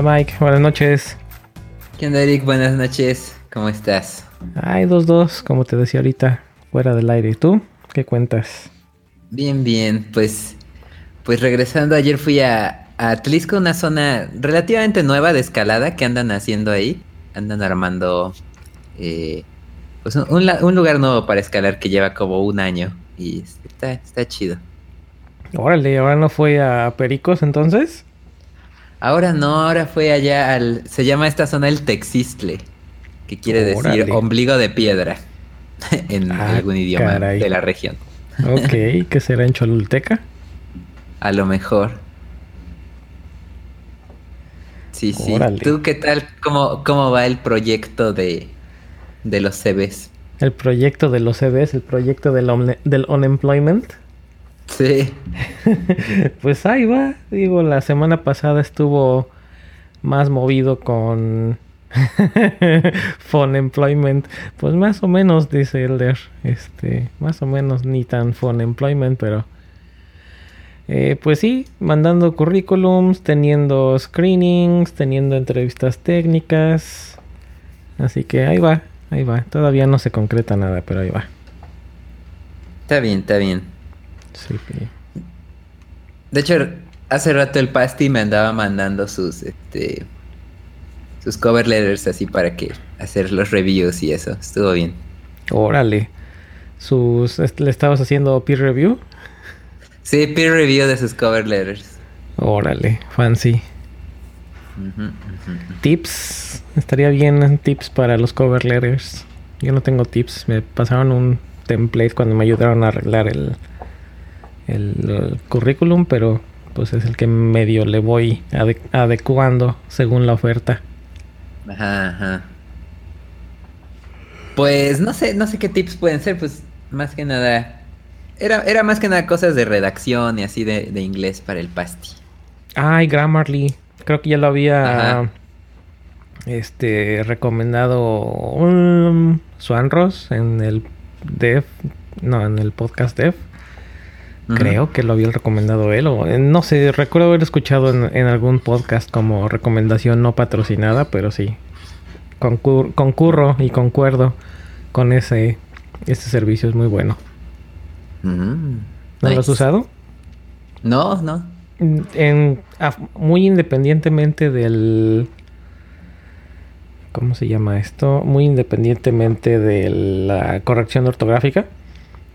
Hola Mike, buenas noches. ¿Qué onda Eric? Buenas noches, ¿cómo estás? Ay, dos, dos, como te decía ahorita, fuera del aire. ¿Y tú? ¿Qué cuentas? Bien, bien, pues, pues regresando, ayer fui a, a Atlisco, una zona relativamente nueva de escalada que andan haciendo ahí. Andan armando eh, pues un, un lugar nuevo para escalar que lleva como un año y está, está chido. Órale, ¿ahora no fue a Pericos entonces? Ahora no, ahora fue allá al... Se llama esta zona el Texistle, que quiere decir ombligo de piedra en ah, algún idioma de la región. Ok, ¿qué será en Cholulteca? A lo mejor. Sí, sí. ¿Tú qué tal? ¿Cómo, cómo va el proyecto de, de los CVs? El proyecto de los CVs, el proyecto del, del unemployment. Sí. pues ahí va. Digo, la semana pasada estuvo más movido con Phone Employment. Pues más o menos, dice Elder. Este, más o menos ni tan Phone Employment, pero. Eh, pues sí, mandando currículums, teniendo screenings, teniendo entrevistas técnicas. Así que ahí va, ahí va. Todavía no se concreta nada, pero ahí va. Está bien, está bien. De hecho, hace rato el Pasti me andaba mandando sus este sus cover letters así para que hacer los reviews y eso. Estuvo bien. Órale. Sus le estabas haciendo peer review? Sí, peer review de sus cover letters. Órale, fancy. Tips. Estaría bien tips para los cover letters. Yo no tengo tips. Me pasaron un template cuando me ayudaron a arreglar el, el, currículum, pero pues es el que medio le voy adecuando según la oferta. Ajá, ajá. Pues no sé, no sé qué tips pueden ser, pues más que nada. Era, era más que nada cosas de redacción y así de, inglés para el pasti. Ay, Grammarly. Creo que ya lo había este recomendado um, Swanros en el Dev, no, en el podcast Dev. Creo que lo había recomendado él, o eh, no sé, recuerdo haber escuchado en, algún podcast como recomendación no patrocinada, pero sí. concurro y concuerdo con ese. Este servicio es muy bueno. Mm, ¿No lo has usado? No, no. En, muy independientemente del. ¿Cómo se llama esto? Muy independientemente de la corrección ortográfica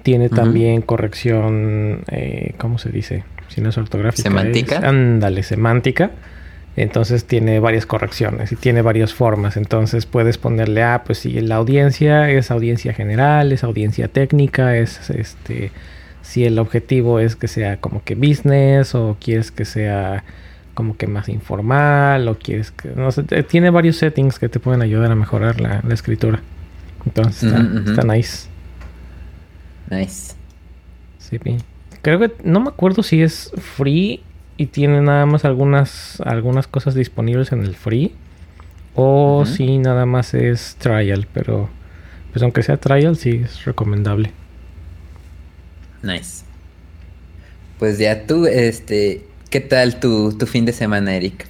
tiene también corrección, eh, ¿cómo se dice? Si no es ortográfica. Semántica. ándale, semántica. Entonces tiene varias correcciones y tiene varias formas. Entonces puedes ponerle, ah, pues si la audiencia es audiencia general, es audiencia técnica, es este, si el objetivo es que sea como que business o quieres que sea como que más informal o quieres que, no sé, tiene varios settings que te pueden ayudar a mejorar la, escritura. Entonces está nice. Nice. Sí, creo que no me acuerdo si es free y tiene nada más algunas algunas cosas disponibles en el free o si nada más es trial, pero pues aunque sea trial sí es recomendable. Nice. Pues ya tú este, ¿qué tal tu, tu fin de semana, Eric?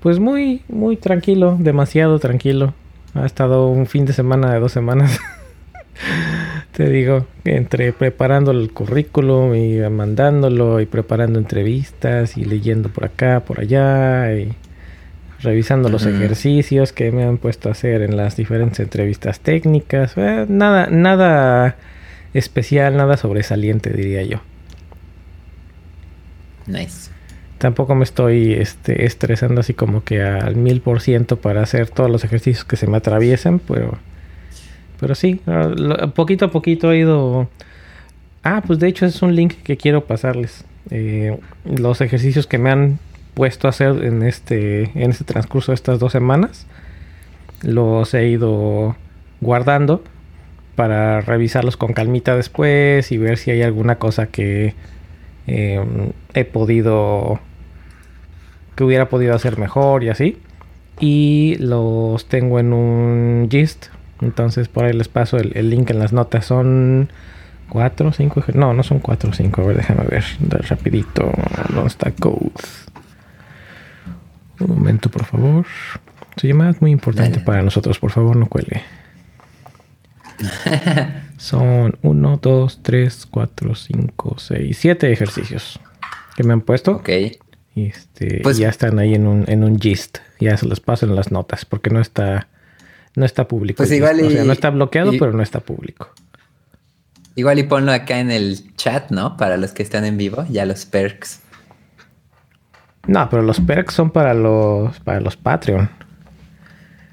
Pues muy muy tranquilo, demasiado tranquilo. Ha estado un fin de semana de dos semanas. Te digo, entre preparando el currículum y mandándolo y preparando entrevistas y leyendo por acá, por allá y revisando los ejercicios que me han puesto a hacer en las diferentes entrevistas técnicas. Eh, nada, nada especial, nada sobresaliente, diría yo. Nice. Tampoco me estoy este, estresando así como que al mil por ciento para hacer todos los ejercicios que se me atraviesen, pero pero sí, ah, poquito a poquito ha ido... Ah, pues de hecho es un link que quiero pasarles. Eh, los ejercicios que me han puesto a hacer en este, en este transcurso de estas dos semanas. Los he ido guardando para revisarlos con calmita después y ver si hay alguna cosa que em, he podido que hubiera podido hacer mejor y así y los tengo en un gist entonces por ahí les paso el, link en las notas. Son cuatro, cinco, no, no son cuatro o cinco. A ver, déjame ver rapidito. ¿Dónde está Code? Un momento, por favor. Su llamada es muy importante para nosotros. Por favor, no cuelgue. Son 1, 2, 3, 4, 5, 6, 7 ejercicios que me han puesto. Ok. Y este, Pues- ya están ahí en un, en un gist. Ya se los paso en las notas porque no está, no está público. Pues igual gist. O sea, y- no está bloqueado, y- pero no está público. Igual y ponlo acá en el chat, ¿no? Para los que están en vivo, ya los perks. No, pero los perks son para los, para los Patreon.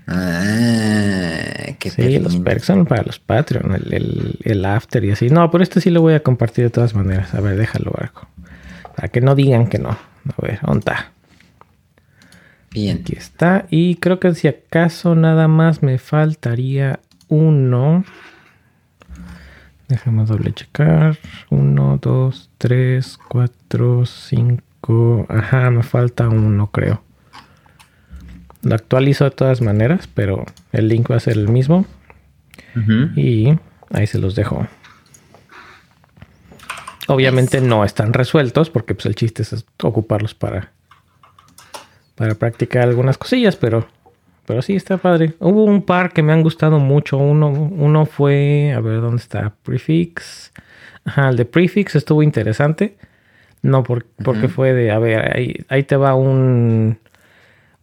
Ah, qué Sí, los perks son para los Patreon, el, el, el after y así. No, pero este sí lo voy a compartir de todas maneras. A ver, déjalo, Barco. Para que no digan que no. A ver, ¿dónde está? Bien. Aquí está. Y creo que si acaso nada más me faltaría uno. Déjame doble checar. Uno, dos, tres, cuatro, cinco. Ajá, me falta uno, creo. Lo actualizo de todas maneras, pero el link va a ser el mismo. Y ahí se los dejo. Obviamente no están resueltos porque pues, el chiste es ocuparlos para, para practicar algunas cosillas, pero, pero sí está padre. Hubo un par que me han gustado mucho. Uno, uno fue, a ver dónde está, Prefix. Ajá, el de Prefix estuvo interesante. No por- porque fue de, a ver, ahí, ahí te va un,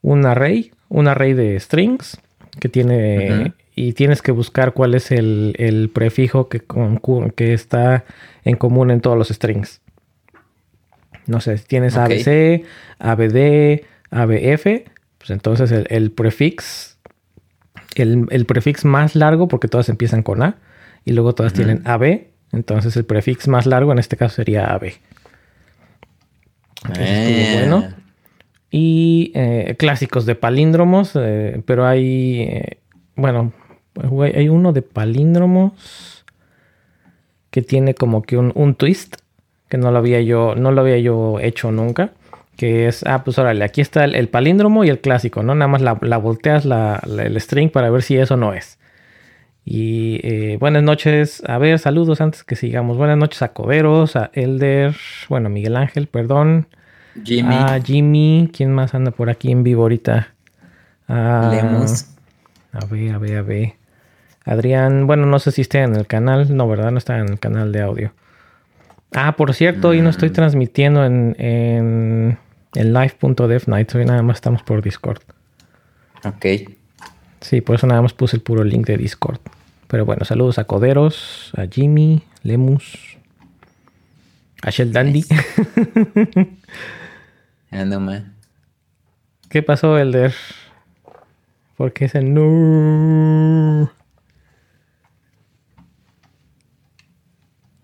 un array, un array de strings que tiene y tienes que buscar cuál es el, el prefijo que, que está en común en todos los strings. No sé, si tienes. ABC, ABD, ABF, pues entonces el, el prefix, el, el prefix más largo, porque todas empiezan con A, y luego todas tienen AB, entonces el prefix más largo en este caso sería AB. Ah. bueno. Y eh, clásicos de palíndromos, eh, pero hay, eh, bueno, hay uno de palíndromos que tiene como que un, un twist que no lo había yo, no lo había yo hecho nunca. Que es, ah, pues órale, aquí está el, el palíndromo y el clásico, ¿no? Nada más la, la volteas la, la- el string para ver si eso no es. Y eh, buenas noches, a ver, saludos antes que sigamos. Buenas noches a Coderos, a Elder, bueno, Miguel Ángel, perdón. Jimmy, A Jimmy, ¿quién más anda por aquí en vivo ahorita? Ah, Lemus. A ver, a ver, a ver. Adrián, bueno, no sé si esté en el canal. No, ¿verdad? No está en el canal de audio. Ah, por cierto, hoy no Mm. estoy transmitiendo en, en, en live.devnight. Hoy nada más estamos por Discord. Ok. Sí, por eso nada más puse el puro link de Discord. Pero bueno, saludos a Coderos, a Jimmy, Lemus, a Shell Dandy. Ah, no ma. ¿Qué pasó, Elder? ¿Por qué ese no?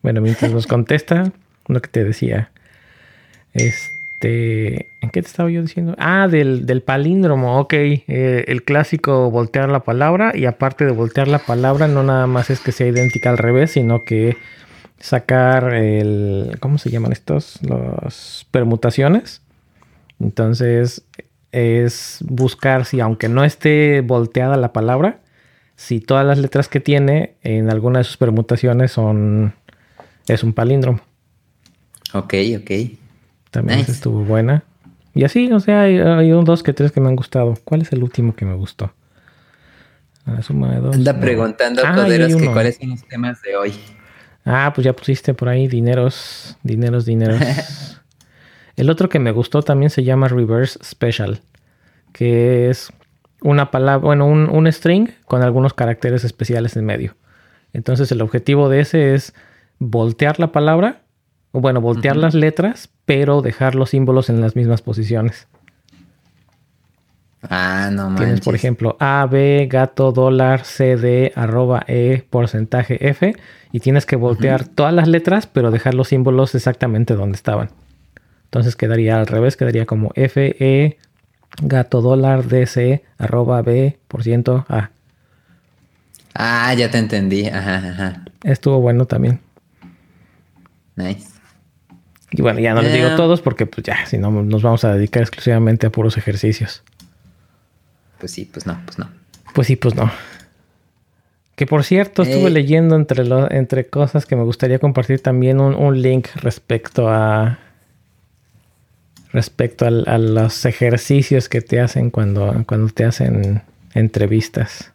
Bueno, mientras nos contesta, lo que te decía. Este. ¿En qué te estaba yo diciendo? Ah, del, del palíndromo, ok. Eh, el clásico voltear la palabra. Y aparte de voltear la palabra, no nada más es que sea idéntica al revés, sino que sacar el. ¿Cómo se llaman estos? Las permutaciones. Entonces es buscar si aunque no esté volteada la palabra, si todas las letras que tiene en alguna de sus permutaciones son es un palíndromo. Ok, ok. También Nice. estuvo buena. Y así, o sea, hay, hay un dos que tres que me han gustado. ¿Cuál es el último que me gustó? La suma de dos. Anda no. preguntando Ah, Coderos que cuáles son los temas de hoy. Ah, pues ya pusiste por ahí dineros, dineros, dineros. El otro que me gustó también se llama Reverse Special, que es una palabra, bueno, un, un string con algunos caracteres especiales en medio. Entonces el objetivo de ese es voltear la palabra, o bueno, voltear las letras, pero dejar los símbolos en las mismas posiciones. Ah, no manches. Tienes, por ejemplo, A, B, gato, dólar, CD, arroba, E, porcentaje, F. Y tienes que voltear todas las letras, pero dejar los símbolos exactamente donde estaban. Entonces quedaría al revés, quedaría como F, E, gato, dólar, DC, arroba, B, por ciento, A. Ah, ya te entendí. Ajá, ajá. Estuvo bueno también. Nice. Y bueno, ya no les digo Yeah. todos porque pues ya, si no nos vamos a dedicar exclusivamente a puros ejercicios. Pues sí, pues no, pues no. Pues sí, pues no. Que por cierto, estuve Eh. leyendo entre, lo- entre cosas que me gustaría compartir también un, un link respecto a respecto a los ejercicios que te hacen cuando, cuando te hacen entrevistas.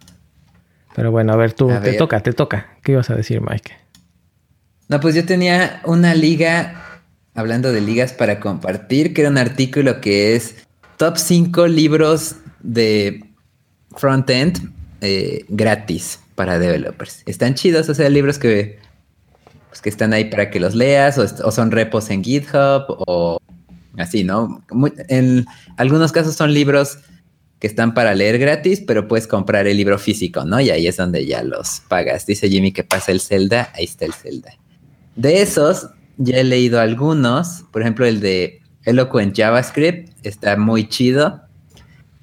Pero bueno, a ver, tú, te toca, te toca. ¿Qué ibas a decir, Mike? No, pues yo tenía una liga, hablando de ligas para compartir, que era un artículo que es top 5 libros de front-end eh, gratis para developers. Están chidos, o sea, libros que, pues, que están ahí para que los leas, o, son repos en GitHub, o así, ¿no? en algunos casos son libros que están para leer gratis, pero puedes comprar el libro físico, ¿no? Y ahí es donde ya los pagas. Dice Jimmy que pasa el Zelda, ahí está el Zelda. De esos, ya he leído algunos, por ejemplo, el de Eloquent JavaScript, está muy chido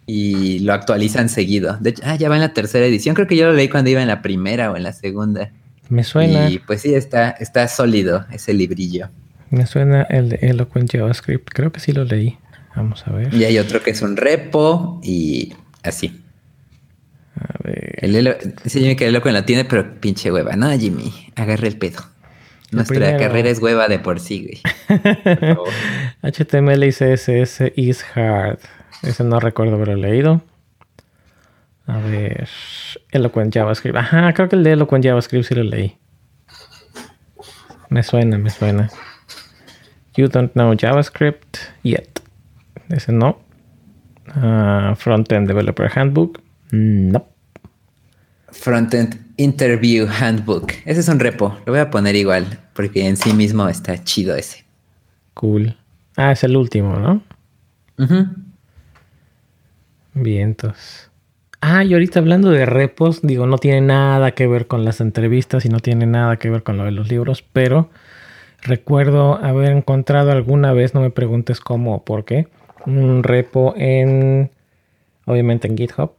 y lo actualizan seguido. De hecho, ah, ya va en la tercera edición, creo que yo lo leí cuando iba en la primera o en la segunda. Me suena. Y pues sí, está, está sólido ese librillo. Me suena el de Eloquent JavaScript, creo que sí lo leí. Vamos a ver. Y hay otro que es un repo y así. A ver. El Elo, dice que el Eloquent lo tiene, pero pinche hueva. No, Jimmy, agarre el pedo. Nuestra carrera es hueva de por sí, güey. HTML y CSS is hard. Ese no recuerdo haberlo leído. A ver. Eloquent JavaScript. Ajá, creo que el de Eloquent JavaScript sí lo leí. Me suena, me suena. You don't know JavaScript yet. Ese no. Uh, Frontend Developer Handbook. No. Frontend Interview Handbook. Ese es un repo. Lo voy a poner igual, porque en sí mismo está chido ese. Cool. Ah, es el último, ¿no? Bien, entonces. Ah, y ahorita hablando de repos, digo, no tiene nada que ver con las entrevistas y no tiene nada que ver con lo de los libros, pero recuerdo haber encontrado alguna vez, no me preguntes cómo o por qué, un repo en, obviamente en GitHub,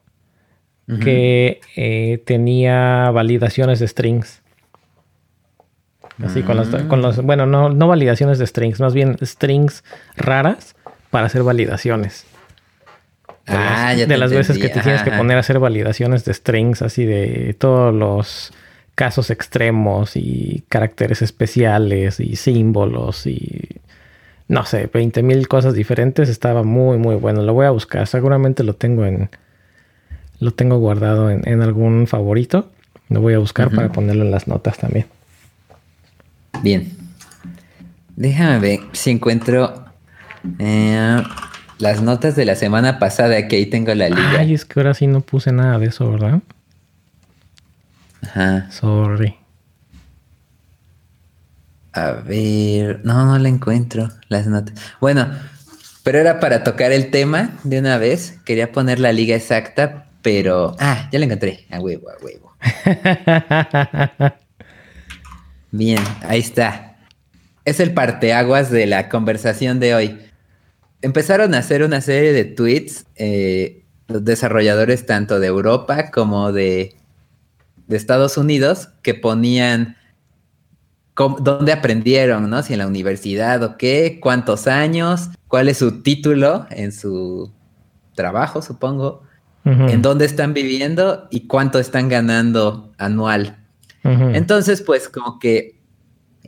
que eh, tenía validaciones de strings. Así con, los, con los, bueno, no, no validaciones de strings, más bien strings raras para hacer validaciones. De ah, las, ya de las veces que te tienes que poner a hacer validaciones de strings, así de todos los casos extremos y caracteres especiales y símbolos y no sé, 20 mil cosas diferentes. Estaba muy, muy bueno. Lo voy a buscar. Seguramente lo tengo en, lo tengo guardado en, algún favorito. Lo voy a buscar para ponerlo en las notas también. Bien. Déjame ver si encuentro eh, las notas de la semana pasada, que ahí tengo la liga. Ay, es que ahora sí no puse nada de eso, ¿verdad? Ajá. Sorry. A ver, no, no la encuentro, las notas. Bueno, pero era para tocar el tema de una vez. Quería poner la liga exacta, pero. Ah, ya la encontré. A huevo, a huevo. Bien, ahí está. Es el parteaguas de la conversación de hoy. Empezaron a hacer una serie de tweets, eh, los desarrolladores tanto de Europa como de, de Estados Unidos, que ponían dónde aprendieron, ¿no? Si en la universidad o qué, cuántos años, cuál es su título en su trabajo, supongo, en dónde están viviendo y cuánto están ganando anual. Entonces, pues como que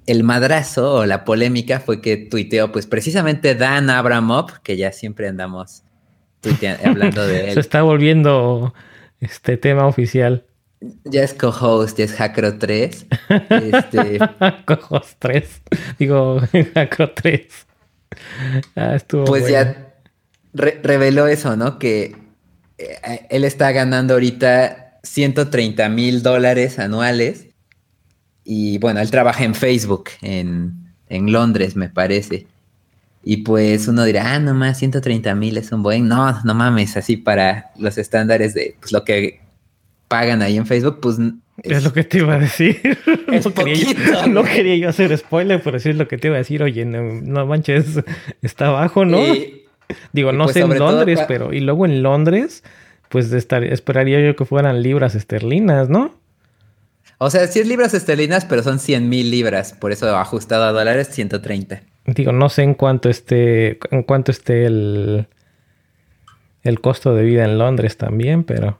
el madrazo o la polémica fue que tuiteó, pues precisamente Dan Abramov, que ya siempre andamos hablando de él. Se está volviendo este tema oficial. Ya es co-host, ya es Hackro 3. Este... co-host 3. Digo, Hackro 3. Ah, estuvo pues ya reveló eso, ¿no? Que él está ganando ahorita 130 mil dólares anuales. Y bueno, él trabaja en Facebook, en, en Londres, me parece. Y pues uno dirá, ah, nomás 130 mil es un buen. No, no mames, así para los estándares de pues, lo que pagan ahí en Facebook, pues... Es, lo que te iba a decir. no, quería yo, no, quería yo, hacer spoiler, pero sí es lo que te iba a decir. Oye, no, manches, está abajo, ¿no? Digo, no pues sé en Londres, pero... Y luego en Londres, pues estar, esperaría yo que fueran libras esterlinas, ¿no? O sea, sí es libras esterlinas, pero son 100 mil libras. Por eso ajustado a dólares, 130. Digo, no sé en cuánto esté, en cuánto esté el, el costo de vida en Londres también, pero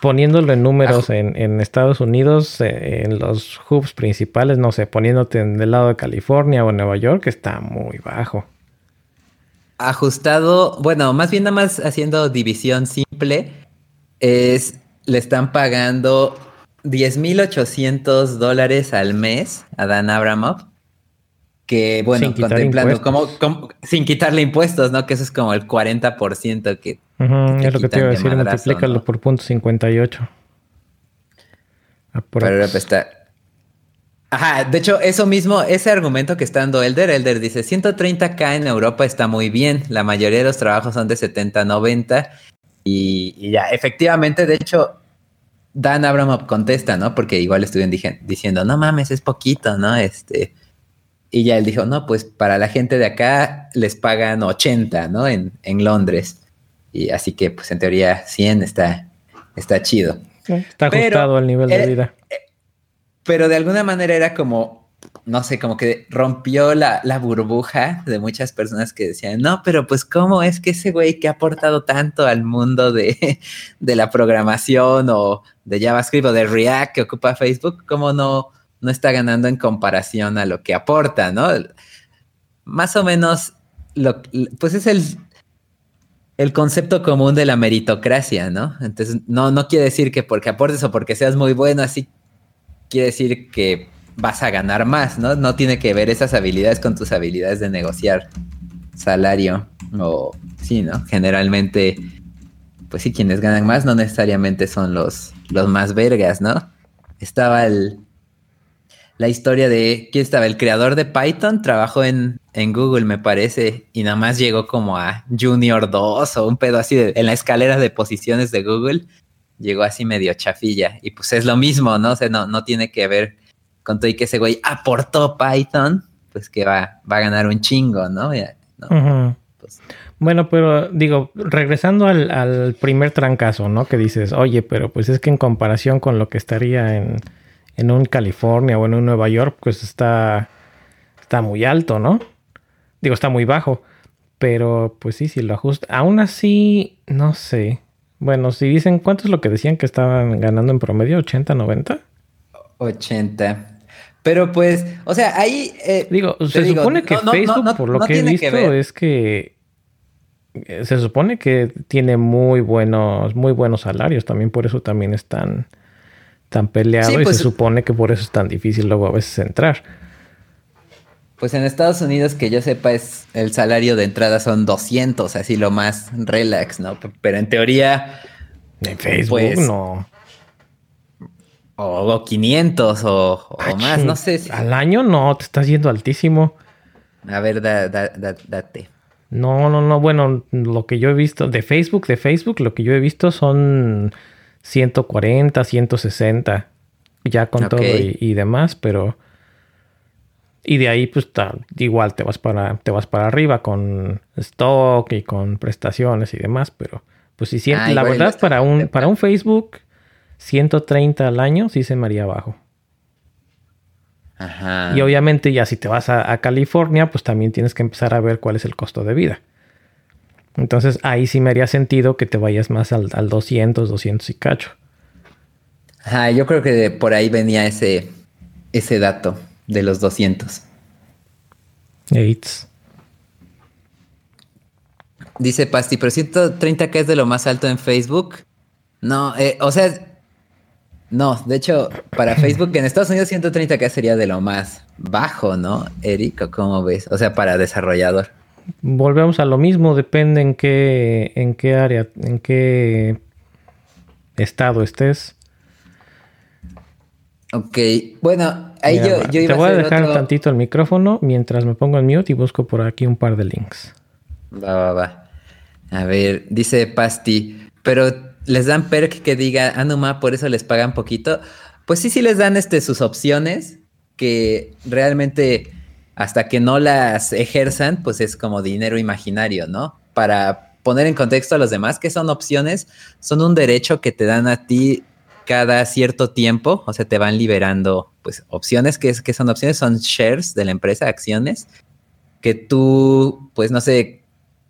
poniéndolo en números en, Estados Unidos, eh, en los hubs principales, no sé, poniéndote en el lado de California o Nueva York, está muy bajo. Ajustado, bueno, más bien nada más haciendo división simple, es, le están pagando 10.800 dólares al mes a Dan Abramov. Que bueno, contemplando como, sin quitarle impuestos, ¿no? Que eso es como el 40% que. es lo que te iba a decir, multiplícalo por punto 58. Pero está. Ajá, de hecho, eso mismo, ese argumento que está dando Elder, Elder dice 130k en Europa está muy bien. La mayoría de los trabajos son de 70, 90. Y, y ya, efectivamente, de hecho, Dan Abramov contesta, ¿no? Porque igual estuvieron diciendo, no mames, es poquito, ¿no? Este. Y ya él dijo, no, pues para la gente de acá les pagan 80, ¿no? En, en Londres. Y así que, pues en teoría, 100 está, está chido. Está ajustado al nivel de vida. Pero de alguna manera era como, no sé, como que rompió la, la, burbuja de muchas personas que decían, no, pero pues cómo es que ese güey que ha aportado tanto al mundo de, de la programación o de JavaScript o de React que ocupa Facebook, cómo no, no está ganando en comparación a lo que aporta, ¿no? Más o menos, lo, pues es el, el concepto común de la meritocracia, ¿no? Entonces, no, no quiere decir que porque aportes o porque seas muy bueno, así quiere decir que vas a ganar más, ¿no? No tiene que ver esas habilidades con tus habilidades de negociar salario o sí, ¿no? Generalmente, pues sí, quienes ganan más no necesariamente son los, los más vergas, ¿no? Estaba el, la historia de, ¿quién estaba? El creador de Python trabajó en, en Google, me parece, y nada más llegó como a Junior 2 o un pedo así en la escalera de posiciones de Google, llegó así medio chafilla. Y pues es lo mismo, ¿no? O sea, no, no tiene que ver con todo y que ese güey aportó Python, pues que va, va a ganar un chingo, ¿no? Pues bueno, pero digo, regresando al, al, primer trancazo, ¿no? Que dices, oye, pero pues es que en comparación con lo que estaría en, en un California o en un Nueva York, pues está, está muy alto, ¿no? Digo, está muy bajo. Pero pues sí, si lo ajusta. Aún así, no sé. Bueno, si dicen, ¿cuánto es lo que decían que estaban ganando en promedio? ¿80, 90? 80. Pero pues, o sea, ahí... Eh, digo, se supone que Facebook, por lo que he visto, es que eh, se supone que tiene muy buenos, muy buenos salarios. También por eso también están tan peleado y pues, se supone que por eso es tan difícil luego a veces entrar. Pues en Estados Unidos, que yo sepa, es el salario de entrada son 200, así lo más relax, ¿no? Pero en teoría... En Facebook pues, no. O, 500 o, más, no sé. Al año no, te estás yendo altísimo. A ver, date. No, no, no, bueno, lo que yo he visto de Facebook, de Facebook, lo que yo he visto son 140, 160, ya con todo y, demás, pero... Y de ahí, pues igual te vas para, te vas para arriba con stock y con prestaciones y demás, pero pues si siempre, ah, la verdad, para un, para un Facebook, 130 al año sí se me haría bajo. Ajá. Y obviamente ya si te vas a, California, pues también tienes que empezar a ver cuál es el costo de vida. Entonces ahí sí me haría sentido que te vayas más al, 200, 200 y cacho. Ajá, yo creo que por ahí venía ese, ese dato de los 200. Eights. Dice Pasti, pero 130k es de lo más alto en Facebook. No, eh, o sea, no, de hecho, para Facebook en Estados Unidos 130k sería de lo más bajo, ¿no? Eric, ¿cómo ves? O sea, para desarrollador volvemos a lo mismo, depende en qué, en qué área, en qué estado estés. Ok, bueno, ahí yo, yo, iba Te voy a, dejar tantito el micrófono mientras me pongo en mute y busco por aquí un par de links. Va, va, va. A ver, dice Pasti, pero les dan perk que diga, Anuma, ah, por eso les pagan poquito. Pues sí, sí les dan este, sus opciones que realmente hasta que no las ejerzan, pues es como dinero imaginario, ¿no? Para poner en contexto a los demás, que son opciones? Son un derecho que te dan a ti cada cierto tiempo, o sea, te van liberando, pues, opciones, que, es, que son opciones? Son shares de la empresa, acciones, que tú, pues, no sé,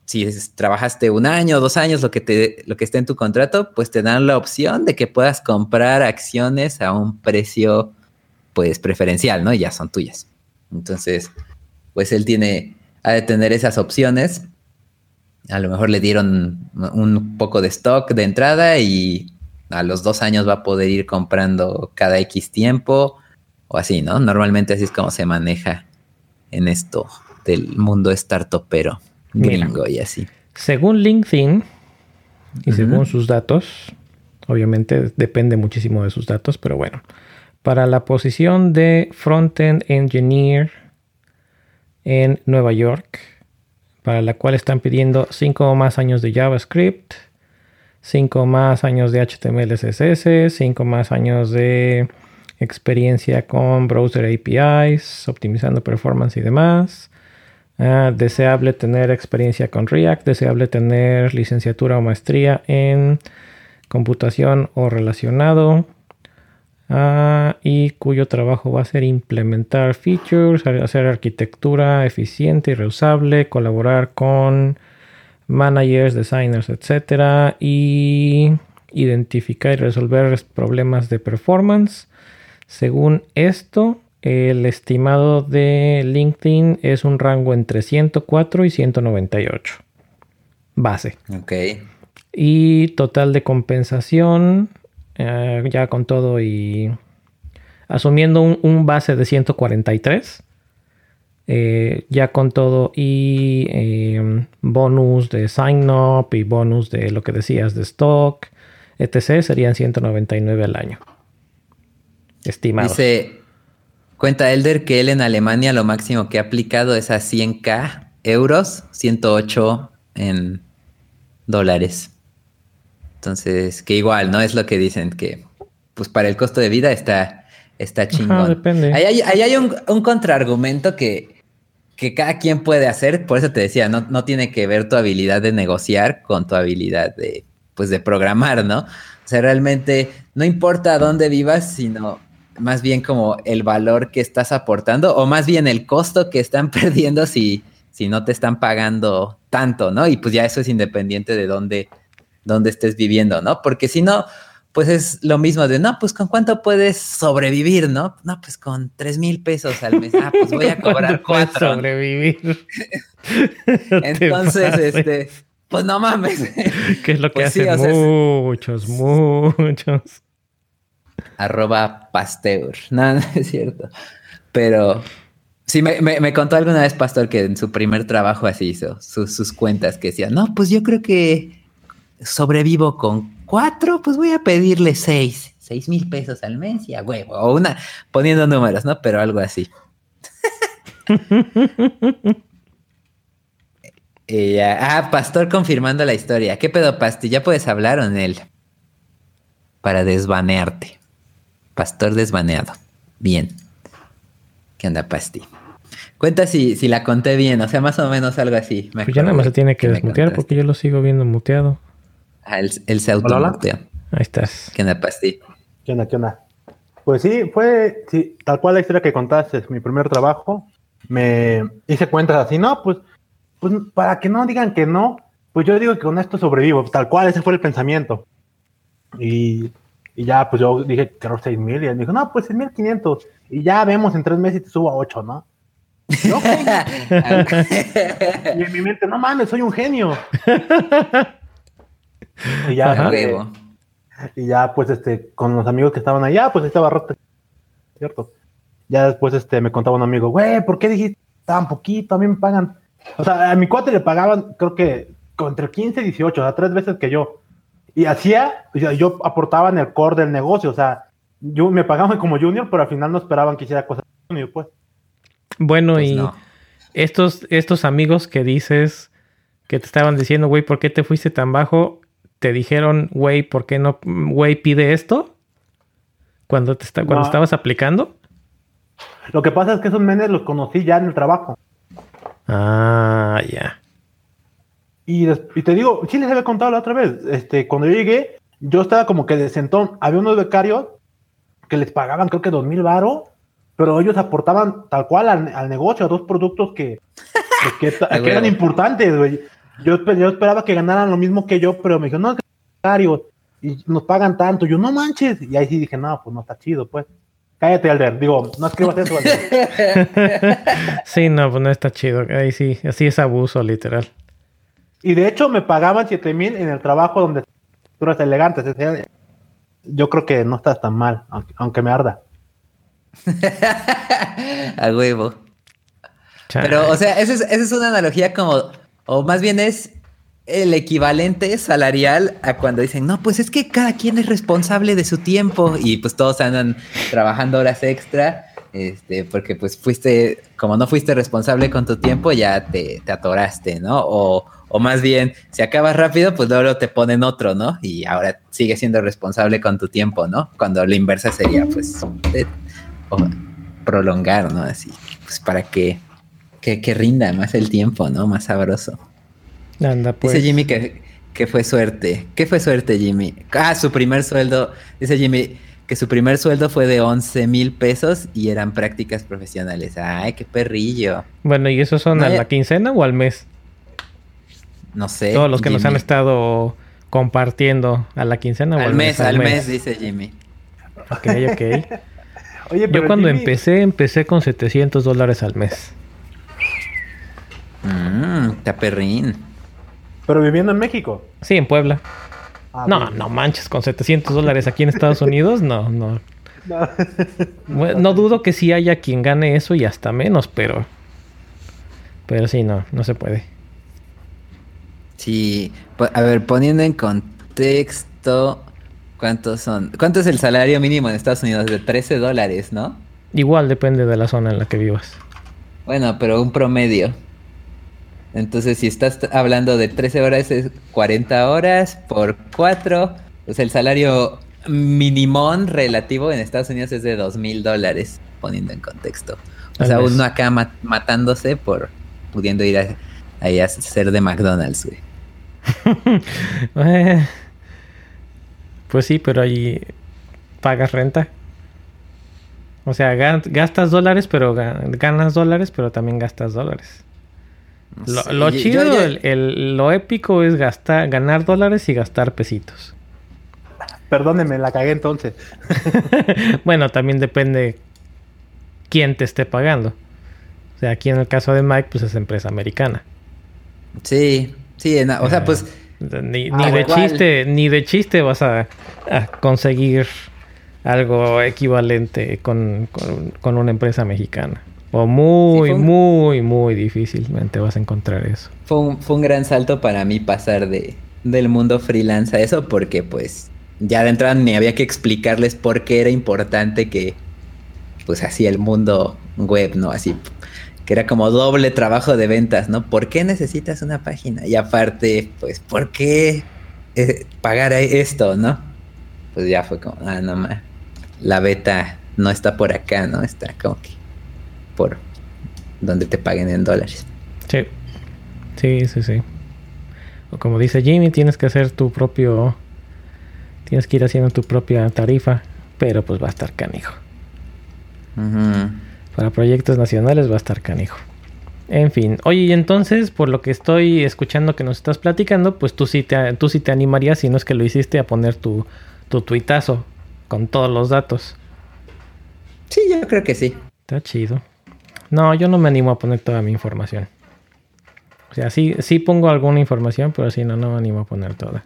si trabajaste un año, dos años, lo que, te, lo que esté en tu contrato, pues te dan la opción de que puedas comprar acciones a un precio, pues, preferencial, ¿no? Ya son tuyas. Entonces, pues él tiene, ha de tener esas opciones. a lo mejor le dieron un poco de stock de entrada y a los dos años va a poder ir comprando cada X tiempo o así, ¿no? Normalmente así es como se maneja en esto del mundo startupero gringo y así. Según LinkedIn y según sus datos, obviamente depende muchísimo de sus datos, pero bueno, para la posición de Frontend Engineer en Nueva York, para la cual están pidiendo 5 o más años de JavaScript, 5 más años de HTML, CSS, 5 más años de experiencia con browser APIs, optimizando performance y demás. Ah, deseable tener experiencia con React, deseable tener licenciatura o maestría en computación o relacionado. Ah, y cuyo trabajo va a ser implementar features, hacer arquitectura eficiente y reusable, colaborar con managers, designers, etc. Y identificar y resolver problemas de performance. Según esto, el estimado de LinkedIn es un rango entre 104 y 198. Base. Ok. Y total de compensación eh, ya con todo y asumiendo un, base de 143, eh, ya con todo y em, bonus de sign up y bonus de lo que decías de stock, etc., serían 199 al año. Estimado. Dice, cuenta Elder que él en Alemania lo máximo que ha aplicado es a 100k euros, 108 en dólares. Entonces, que igual, ¿no? Es lo que dicen, que pues para el costo de vida está, está chingón. depende. Ahí hay, un, contraargumento que, que cada quien puede hacer, por eso te decía, no, no tiene que ver tu habilidad de negociar con tu habilidad de, pues, de programar, ¿no? O sea, realmente no importa dónde vivas, sino más bien como el valor que estás aportando o más bien el costo que están perdiendo si, si no te están pagando tanto, ¿no? Y pues ya eso es independiente de dónde donde estés viviendo, ¿no? Porque si no, pues es lo mismo de, no, pues con cuánto puedes sobrevivir, ¿no? No, pues con tres mil pesos al mes. Ah, pues voy a cobrar cuatro. Sobrevivir. Entonces, este, pues no mames. ¿Qué es lo que pues hacen muchos, muchos. Arroba Pasteur. No, no es cierto. Pero sí, me, me, contó alguna vez Pastor que en su primer trabajo así hizo sus, sus cuentas que decía, no, pues yo creo que sobrevivo con cuatro, pues voy a pedirle seis, seis mil pesos al mes y a huevo, o una, poniendo números, ¿no? Pero algo así. ah, Pastor confirmando la historia. ¿Qué pedo, Pasti? ¿Ya puedes hablar o en él? Para desbanearte. Pastor desbaneado. Bien. ¿Qué onda, Pasti? Cuenta si, si la conté bien, o sea, más o menos algo así. pues ya nada más se tiene que, desmutear porque yo lo sigo viendo muteado. Ah, él, se automutea. Ahí estás. ¿Qué onda, Pasti? ¿Qué onda, qué onda? Pues sí, fue sí, tal cual la historia que contaste, es mi primer trabajo. Me hice cuentas así, no, pues, pues para que no digan que no, pues yo digo que con esto sobrevivo, tal cual, ese fue el pensamiento. Y, y ya, pues yo dije, quiero 6 mil, y él dijo, no, pues 6 mil 500, y ya vemos en tres meses y te subo a 8, ¿no? y en mi mente, no mames, soy un genio. Y ya, y ya, pues, este, con los amigos que estaban allá, pues estaba roto, ¿cierto? Ya después, este, me contaba un amigo, güey, ¿por qué dijiste tan poquito? A mí me pagan. O sea, a mi cuate le pagaban, creo que entre 15 y 18, o sea, tres veces que yo. Y hacía, yo aportaba en el core del negocio, o sea, yo me pagaban como junior, pero al final no esperaban que hiciera cosas junior, pues. Bueno, pues y estos, estos amigos que dices que te estaban diciendo, güey, ¿por qué te fuiste tan bajo? Te dijeron, güey, ¿por qué no, güey, pide esto? Cuando, te está, cuando estabas aplicando. Lo que pasa es que esos menes los conocí ya en el trabajo. Ah, ya. Y, te digo, sí les había contado la otra vez, este, cuando yo llegué, yo estaba como que de sentón, había unos becarios que les pagaban creo que dos mil baros, pero ellos aportaban tal cual al, negocio, a dos productos que, que, que eran importantes, güey. Yo, esperaba que ganaran lo mismo que yo, pero me dijo, no, que y nos pagan tanto. Yo, no manches. Y ahí sí dije, no, pues no está chido, pues. Cállate, Alder. Digo, no escribas eso, sí, no, pues no está chido. Ahí sí, así es abuso, literal. Y de hecho me pagaban 7 mil en el trabajo donde tú eres elegante. Yo creo que no estás tan mal, aunque, me arda. A huevo. Pero, o sea, esa es, una analogía como, o más bien es el equivalente salarial a cuando dicen, no, pues es que cada quien es responsable de su tiempo y pues todos andan trabajando horas extra, este, porque pues fuiste, como no fuiste responsable con tu tiempo, ya te, te atoraste, ¿no? O, o más bien, si acabas rápido, pues luego te ponen otro, ¿no? Y ahora sigues siendo responsable con tu tiempo, ¿no? Cuando la inversa sería, pues, prolongar, ¿no? Así, pues para que, que, rinda más el tiempo, ¿no? Más sabroso. Anda, pues. Dice Jimmy que, que fue suerte. ¿Qué fue suerte, Jimmy? Ah, su primer sueldo. Dice Jimmy que su primer sueldo fue de 11 mil pesos y eran prácticas profesionales. Ay, qué perrillo. Bueno, ¿y eso son a la quincena o al mes? No sé. Todos los que nos han estado compartiendo a la quincena. Al, mes, al mes, dice Jimmy. Ok, ok. Yo cuando empecé, empecé con 700 dólares al mes. Mmm, taperrín. ¿Pero viviendo en México? Sí, en Puebla. Ah, no, no manches, con 700 dólares aquí en Estados Unidos, no, no. No. no dudo que sí haya quien gane eso y hasta menos, pero... Pero sí, no, no se puede. Sí, a ver, poniendo en contexto, ¿cuántos son? ¿Cuánto es el salario mínimo en Estados Unidos? De 13 dólares, ¿no? Igual depende de la zona en la que vivas. Bueno, pero un promedio. Entonces, si estás hablando de 13 horas, es 40 horas por 4. Pues el salario mínimo relativo en Estados Unidos es de 2 mil dólares, poniendo en contexto. O sea, uno acá matándose por pudiendo ir a, ahí a ser de McDonald's, güey. Eh, pues sí, pero ahí pagas renta. O sea, gastas dólares, pero ganas dólares, pero también gastas dólares. Lo, chido, lo épico es gastar, ganar dólares y gastar pesitos. Perdóneme, la cagué entonces. bueno, también depende quién te esté pagando. O sea, aquí en el caso de Mike, pues es empresa americana. Sí, Sí, o sea, pues. Ni, ah, de chiste, ni de chiste vas a, conseguir algo equivalente con, una empresa mexicana. O muy, muy, muy difícilmente vas a encontrar eso. Fue un, fue un gran salto para mí pasar de, del mundo freelance a eso, porque pues ya de entrada ni había que explicarles por qué era importante que, pues así el mundo web, ¿no? Así que era como doble trabajo de ventas, ¿no? ¿Por qué necesitas una página? Y aparte, pues, ¿por qué eh, pagar esto, no? Pues ya fue como, ah, no más. La beta no está por acá, ¿no? Está como que por donde te paguen en dólares. Sí. Sí, sí, sí. O como dice Jimmy, tienes que hacer tu propio. Tienes que ir haciendo tu propia tarifa. Pero pues va a estar canijo. Para proyectos nacionales va a estar canijo. En fin, oye, y entonces, por lo que estoy escuchando que nos estás platicando, pues tú sí te, tú sí te animarías, si no es que lo hiciste, a poner tu, tu tuitazo con todos los datos. Sí, yo creo que sí. Está chido. No, yo no me animo a poner toda mi información. O sea, sí, sí pongo alguna información, pero si no, no me animo a poner toda.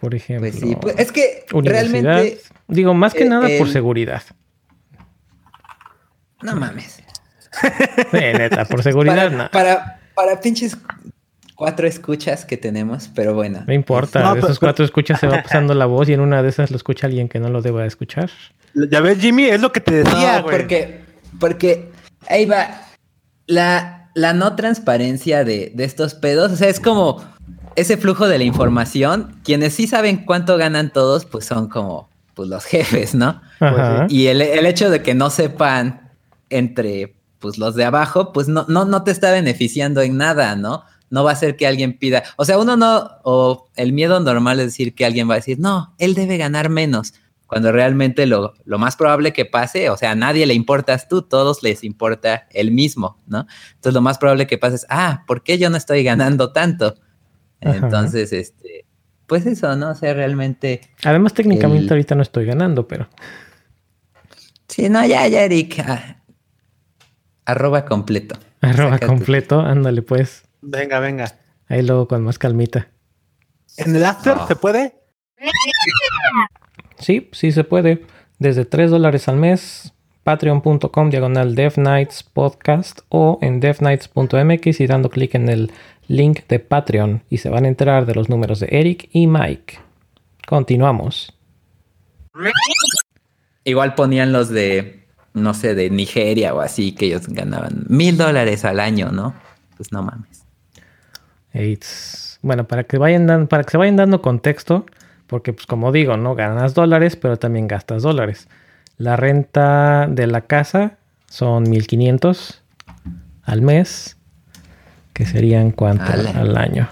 Por ejemplo. Pues sí, pues es que realmente. Digo, más que nada por seguridad. No mames. neta, por seguridad, no. Para, para pinches cuatro escuchas que tenemos, pero bueno. No importa, de esos cuatro escuchas se va pasando la voz y en una de esas lo escucha alguien que no lo deba escuchar. Ya ves, Jimmy, es lo que te decía, no, porque, porque ahí va. La, la no transparencia de, de estos pedos, o sea, es como ese flujo de la información. Quienes sí saben cuánto ganan todos, pues son como pues, los jefes, ¿no? y el, el hecho de que no sepan entre pues los de abajo, pues no, no, no te está beneficiando en nada, ¿no? No va a ser que alguien pida, o sea, uno no, o el miedo normal es decir que alguien va a decir, no, él debe ganar menos, cuando realmente lo, lo más probable que pase, o sea, a nadie le importas tú, todos les importa el mismo, ¿no? Entonces lo más probable que pase es, ah, ¿por qué yo no estoy ganando tanto? Entonces, este, pues eso, ¿no? O sea, realmente... Además, técnicamente ahorita no estoy ganando, pero... Sí, no, ya, ya, Eric, ah, Arroba completo. Arroba completo, ándale pues. Venga, venga. Ahí luego con más calmita. ¿En el after Ah. se puede? Sí, sí se puede. Desde 3 dólares al mes, patreon.com diagonal Nights podcast o en devnights.mx y dando clic en el link de Patreon y se van a enterar de los números de Eric y Mike. Continuamos. Igual ponían los de, no sé, de Nigeria o así, que ellos ganaban mil dólares al año, ¿no? Pues no mames. It's- Bueno, para que, vayan dan- para que se vayan dando contexto, porque pues como digo, no ganas dólares, pero también gastas dólares. La renta de la casa son 1500 al mes, que serían cuánto Ale. al año.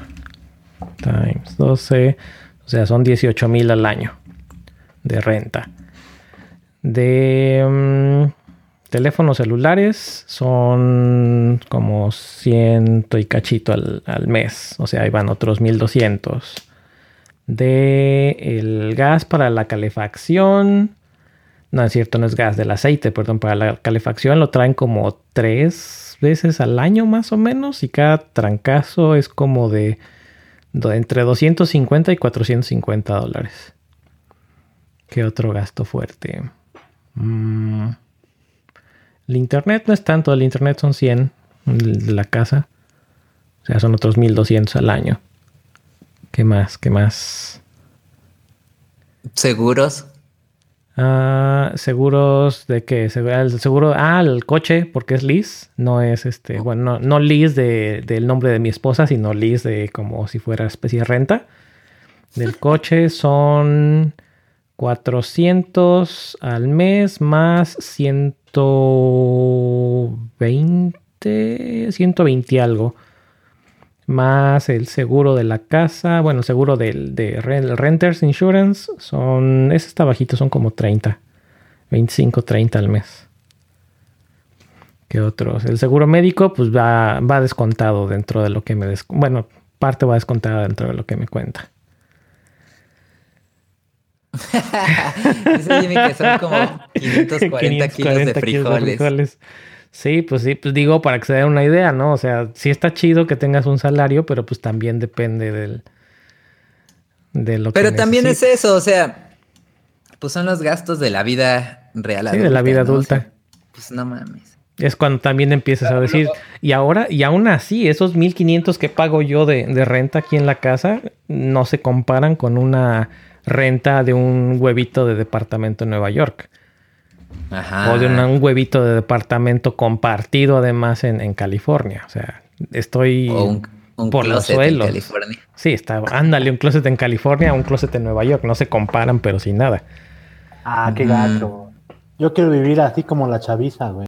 Times 12, o sea, son 18 mil al año de renta. De mm, teléfonos celulares son como ciento y cachito al, al mes. O sea, ahí van otros 1200. De el gas para la calefacción. No es cierto, no es gas, del aceite, perdón. Para la calefacción lo traen como tres veces al año más o menos. Y cada trancazo es como de, de entre 250 y 450 dólares. ¿Qué otro gasto fuerte? Mm. El internet no es tanto, el internet son 100 el de la casa. O sea, son otros 1200 al año. ¿Qué más? ¿Qué más? ¿Seguros? Ah, seguros de que el seguro, ah, el coche, porque es lease, no es este, bueno, no, no lease de- del nombre de mi esposa, sino lease de como si fuera especie de renta. Del coche son 400 al mes más 120, 120 algo. Más el seguro de la casa, bueno, el seguro del de Ren- Renters Insurance son, ese está bajito, son como 30, 25, 30 al mes. ¿Qué otros? El seguro médico, pues va, va descontado dentro de lo que me des, bueno, parte va descontada dentro de lo que me cuenta. Dice Jimmy que son como 540 kilos de 540 kilos frijoles. Sí, pues sí, pues digo para que se den una idea, ¿no? O sea, sí está chido que tengas un salario, pero pues también depende del de lo que Pero también es eso, o sea, pues son los gastos de la vida real Sí, de la vida ¿no? O adulta. sea, pues no mames. Es cuando también empiezas a decir, y ahora, y aún así, esos 1500 que pago yo de, de renta aquí en la casa no se comparan con una renta de un huevito de departamento en Nueva York. Ajá. O de una- un huevito de departamento compartido además en, en California. O sea, estoy O un, un por los en suelos. California. Sí, está, ándale, un closet en California, un closet en Nueva York. No se comparan, pero sin nada. Ah, qué Ujú. gacho. Yo quiero vivir así como la chaviza, güey.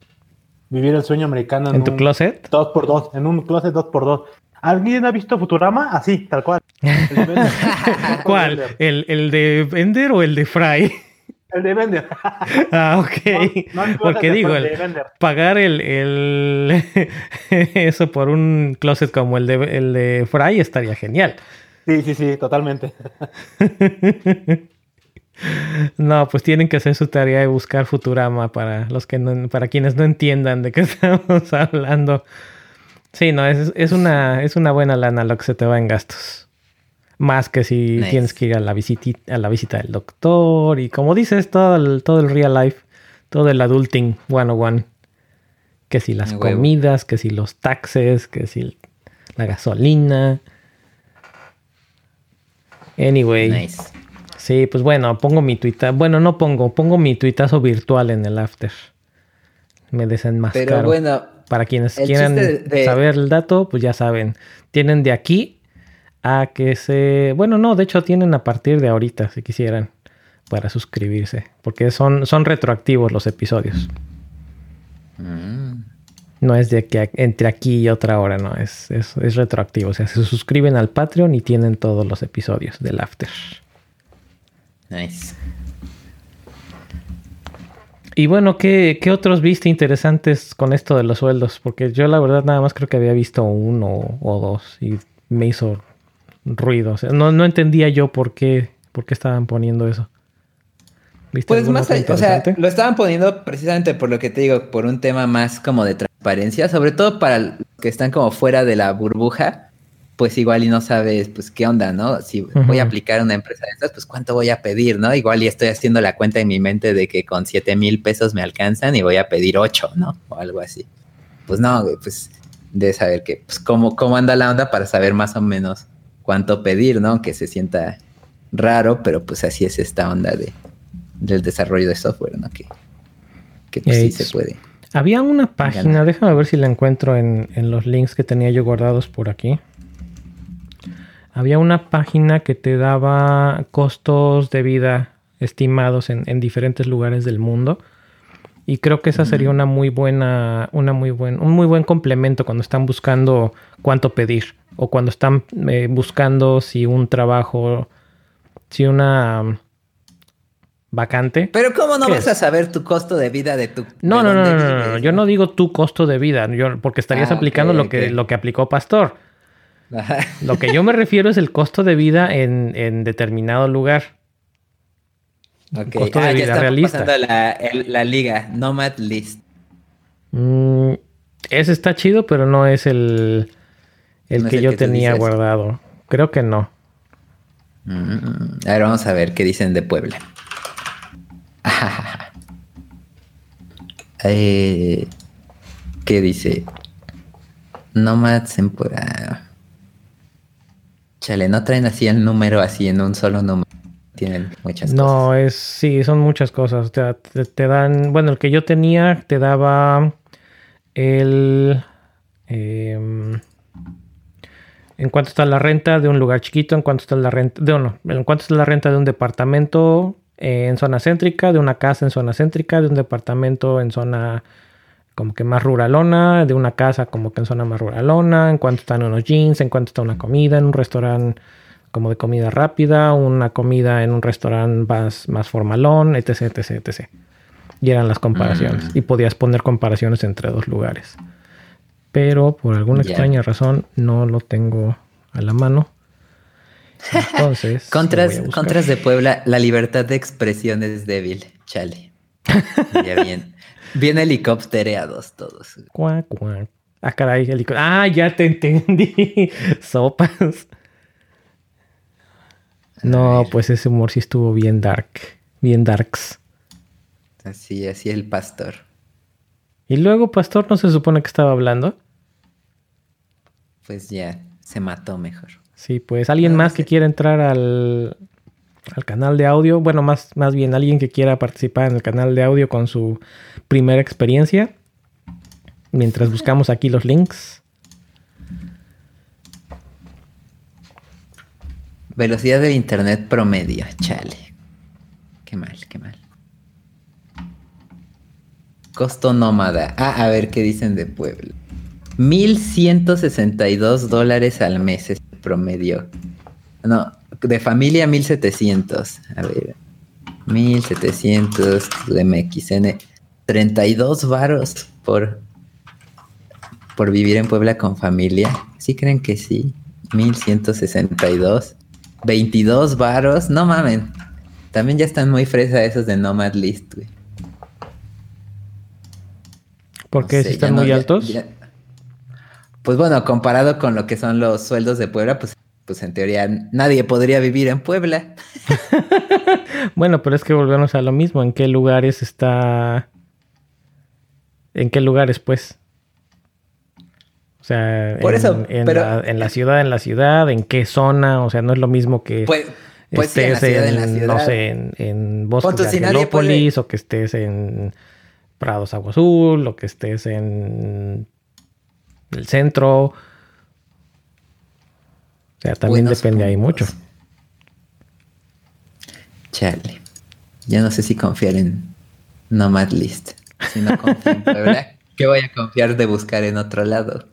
Vivir el sueño americano ¿En tu un closet? Dos por dos, en un closet dos por dos. ¿Alguien ha visto Futurama? Así, tal cual. El. ¿Cuál? ¿El, ¿El de Bender o el de Fry? El de Bender. ah, ok. No, Porque digo, el- pagar el, el eso por un closet como el de, el de Fry estaría genial. Sí, sí, sí, totalmente. No, pues tienen que hacer su tarea de buscar Futurama para los que no, para quienes no entiendan de qué estamos hablando. Sí, no, es, es una, es una buena lana lo que se te va en gastos. Más que si Nice. tienes que ir a la, visiti- a la visita del doctor y como dices, todo el, todo el real life, todo el adulting 101. Que si las huevo. comidas, que si los taxes, que si la gasolina. Anyway. Nice. Sí, pues bueno, pongo mi tuita. Bueno, no pongo, pongo mi tuitazo virtual en el after. Me desenmascaro. Pero bueno, Para quienes quieran de- saber el dato, pues ya saben. Tienen de aquí a que se. Bueno, no, de hecho tienen a partir de ahorita, si quisieran, para suscribirse. Porque son, son retroactivos los episodios. mm, No es de que entre aquí y otra hora, no, es, es, es retroactivo. O sea, se suscriben al Patreon y tienen todos los episodios del after. nice. Y bueno, ¿qué, qué otros viste interesantes con esto de los sueldos? Porque yo la verdad nada más creo que había visto uno o dos y me hizo ruido. O sea, no, no entendía yo por qué, por qué estaban poniendo eso. ¿Viste Pues más allá, o sea, lo estaban poniendo precisamente por lo que te digo, por un tema más como de transparencia, sobre todo para los que están como fuera de la burbuja, pues igual y no sabes, pues qué onda, ¿no? Si voy a aplicar una empresa de estas, pues cuánto voy a pedir, ¿no? Igual y estoy haciendo la cuenta en mi mente de que con 7 mil pesos me alcanzan y voy a pedir 8, ¿no? O algo así. Pues no, pues de saber que, pues cómo, cómo anda la onda para saber más o menos cuánto pedir, ¿no? Que se sienta raro, pero pues así es esta onda de, del desarrollo de software, ¿no? Que, que pues, sí se puede. Había una página, déjame ver si la encuentro en, los links que tenía yo guardados por aquí. Había una página que te daba costos de vida estimados en, diferentes lugares del mundo. Y creo que esa sería una muy buena, una muy buen, un muy buen complemento cuando están buscando cuánto pedir. O cuando están eh, buscando si un trabajo, si una vacante. Pero ¿cómo no vas a saber tu costo de vida de tu... No, no, no, no, no, yo no digo tu costo de vida, yo, porque estarías ah, aplicando lo, que, lo que aplicó Pastor. Lo que yo me refiero es el costo de vida en, determinado lugar. Ok, costo de ah, vida ya realista. pasando la, la, liga, Nomad List. Mm, ese está chido, pero no es el, el que yo tenía guardado. Creo que no. Mm, a ver, vamos a ver qué dicen de Puebla. eh, ¿Qué dice? Nomads en Chale, no traen así el número así en un solo número. Tienen muchas no, cosas. No, es sí, son muchas cosas. Te, te, dan, bueno, el que yo tenía te daba el em, en cuanto está la renta de un lugar chiquito, en cuanto está la renta de uno, en cuanto está la renta de un departamento eh, en zona céntrica, de una casa en zona céntrica, de un departamento en zona como que más ruralona, de una casa como que en zona más ruralona, en cuanto están unos jeans, en cuanto está una comida en un restaurante como de comida rápida, una comida en un restaurante más, más formalón, etc, etc, etc. Y eran las comparaciones. Mm. Y podías poner comparaciones entre dos lugares. Pero por alguna extraña razón no lo tengo a la mano. Entonces. contras, contras de Puebla, la libertad de expresión es débil. Chale. ya bien. Bien helicóptereados todos. Cuac, cuac. Ah, caray, helicóptero. Ah, ya te entendí. Sopas. No, pues ese humor sí estuvo bien dark. Bien darks. Así, así el pastor. Y luego, pastor, ¿no se supone que estaba hablando? Pues ya, se mató mejor. Sí, pues alguien más que quiera entrar al, canal de audio, bueno, más, más bien alguien que quiera participar en el canal de audio con su primera experiencia, mientras buscamos aquí los links. Velocidad del internet promedio, chale. Qué mal, qué mal. Costo nómada. Ah, a ver qué dicen de Puebla. 1162 dólares al mes promedio. No, de familia 1700. A ver. 1700 de MXN. 32 varos por por vivir en Puebla con familia. ¿Sí creen que sí? 1162. 22 varos. No mamen. También ya están muy fresas esos de Nomad List, güey. ¿Por qué? ¿Están muy altos? pues bueno, comparado con lo que son los sueldos de Puebla, pues, pues en teoría nadie podría vivir en Puebla. bueno, pero es que volvemos a lo mismo. ¿En qué lugares está? ¿En qué lugares, pues? O sea, en, la, en, la, ciudad, en la ciudad, en qué zona, o sea, no es lo mismo que pues, pues estés en, no sé, en, en Bosques de Angelópolis, o que estés en Prados Agua Azul, o que estés en el centro. O sea, también depende ahí mucho. Chale. Ya no sé si confiar en Nomad List. Si no confío en ¿qué voy a confiar de buscar en otro lado?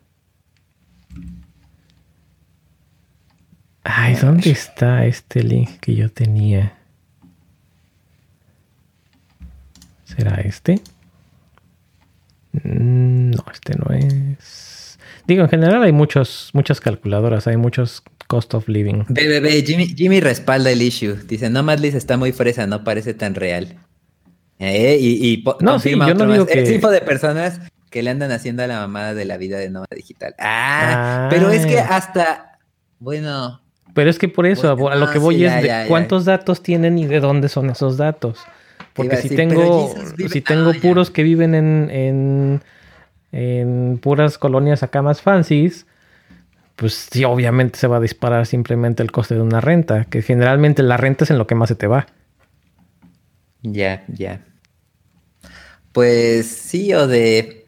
Ay, ¿dónde está este link que yo tenía? ¿Será este? Mm, no, este no es. Digo, en general hay muchos, muchas calculadoras, hay muchos cost of living. BBB, Jimmy, Jimmy respalda el issue. Dice, no Madlis está muy fresa, no parece tan real. Eh, y, y no, sí, yo no digo que... El tipo de personas que le andan haciendo a la mamada de la vida de nómada digital. Ah, pero es que hasta, bueno. Pero es que por eso, a lo que voy es de cuántos datos tienen y de dónde son esos datos. Porque si tengo, si tengo puros que viven en, en, en, puras colonias acá más fancies, pues sí, obviamente se va a disparar simplemente el coste de una renta, que generalmente la renta es en lo que más se te va. Ya, ya. Pues sí, o de.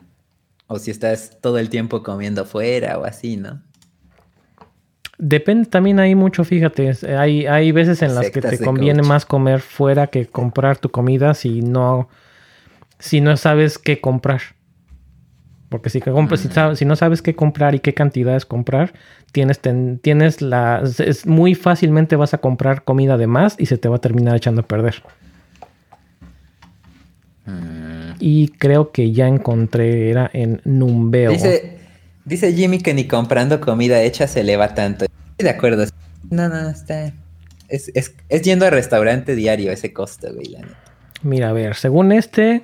O si estás todo el tiempo comiendo fuera o así, ¿no? Depende también hay mucho, fíjate. Hay, hay veces en las que te conviene más comer fuera que comprar tu comida si no, si no sabes qué comprar. Porque si, compras, mm. si, no sabes qué comprar y qué cantidades comprar, tienes, tienes la. Es, muy fácilmente vas a comprar comida de más y se te va a terminar echando a perder. Mm. Y creo que ya encontré, era en Numbeo. Dice, dice Jimmy que ni comprando comida hecha se eleva tanto. Estoy de acuerdo. No, no, está. Es, yendo al restaurante diario ese costo, güey. Mira, a ver, según este,